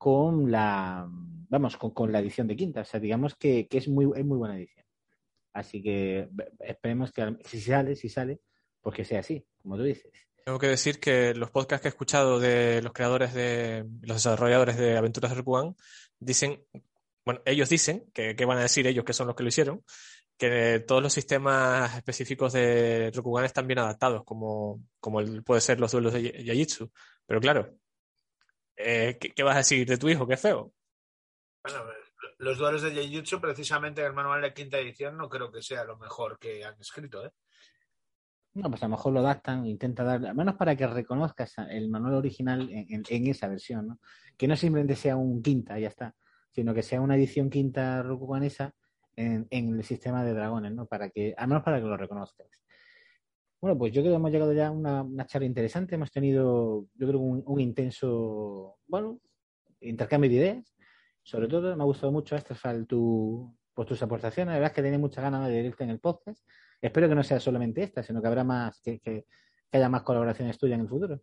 con la, vamos, con, con, la edición de quinta. O sea, digamos que, que es, muy, es muy buena edición. Así que esperemos que si sale, si sale, pues que sea así, como tú dices. Tengo que decir que los podcasts que he escuchado de los creadores de los desarrolladores de Aventuras de Rogue dicen, bueno, ellos dicen, que, van a decir ellos que son los que lo hicieron, que todos los sistemas específicos de Rokugan están bien adaptados, como, como el, puede ser los duelos de Yajitsu. Pero claro, eh, ¿qué, ¿qué, vas a decir de tu hijo? Qué feo. Bueno, los duelos de Jujutsu, precisamente en el manual de quinta edición, no creo que sea lo mejor que han escrito, ¿eh? No, pues a lo mejor lo adaptan, intenta dar, al menos para que reconozcas el manual original en, en, en esa versión, ¿no? Que no simplemente sea un quinta, ya está, sino que sea una edición quinta rokuganesa en, en el sistema de dragones, ¿no? Para que, al menos para que lo reconozcas. Bueno, pues yo creo que hemos llegado ya a una, charla interesante. Hemos tenido, yo creo, un, intenso, bueno, intercambio de ideas. Sobre todo, me ha gustado mucho, Estrafal, tu, pues, tus aportaciones. La verdad es que tenía muchas ganas de irte en el podcast. Espero que no sea solamente esta, sino que habrá más, que haya más colaboraciones tuyas en el futuro.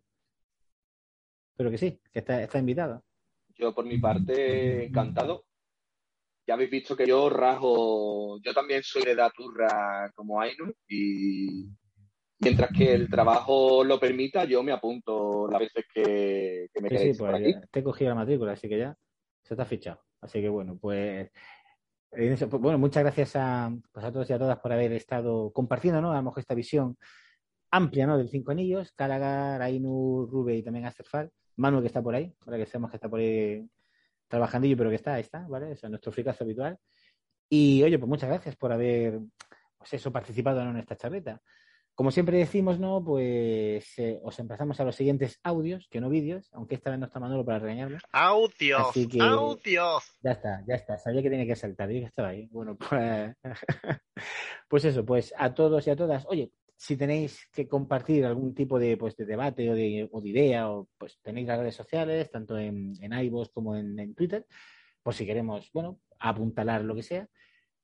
Pero que sí, que está, está invitado. Yo, por mi parte, encantado. Ya habéis visto que yo rajo, yo también soy de Daturra como Ainu y mientras que el trabajo lo permita, yo me apunto las veces que, que me sí, queréis sí, pues por aquí. Te he cogido la matrícula, así que ya se te ha fichado. Así que bueno, pues bueno, muchas gracias a, pues a todos y a todas por haber estado compartiendo, ¿no? A lo mejor esta visión amplia, ¿no? Del Cinco Anillos, Calagar, Ainu, Rube y también Asterfal. Manu que está por ahí, para que seamos que está por ahí trabajandillo, pero que está, ahí está, ¿vale? Eso es nuestro fricazo habitual. Y oye, pues muchas gracias por haber, pues eso, participado ¿no? en esta charleta. Como siempre decimos, ¿no? Pues eh, os empezamos a los siguientes audios, que no vídeos, aunque esta vez no está Manolo para regañarme. ¡Audios! Así que, ¡Audios! Ya está, ya está. Sabía que tenía que saltar, yo que estaba ahí. Bueno, pues, pues eso, pues a todos y a todas. Oye, si tenéis que compartir algún tipo de, pues, de debate o de, o de idea, o pues tenéis las redes sociales, tanto en, en iVoox como en, en Twitter, pues si queremos, bueno, apuntalar lo que sea.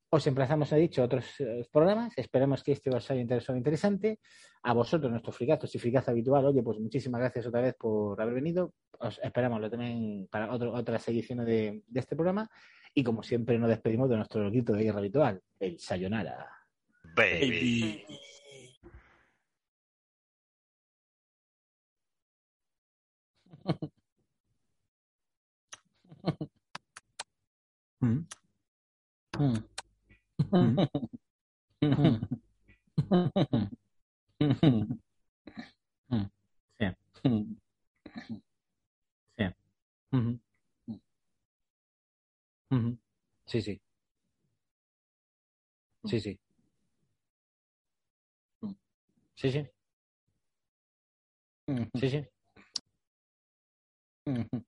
Os emplazamos, he dicho, a otros eh, programas. Esperamos que este os haya interesado interesante. A vosotros, nuestros frigazos y frigaz habitual, oye, pues muchísimas gracias otra vez por haber venido. Os esperamos también para otro, otras ediciones de, de, este programa. Y como siempre, nos despedimos de nuestro grito de guerra habitual, el Sayonara. Baby. 嗯哼哼嗯哼嗯哼嗯这样嗯嗯嗯嗯嗯谢谢谢嗯谢谢嗯谢谢嗯哼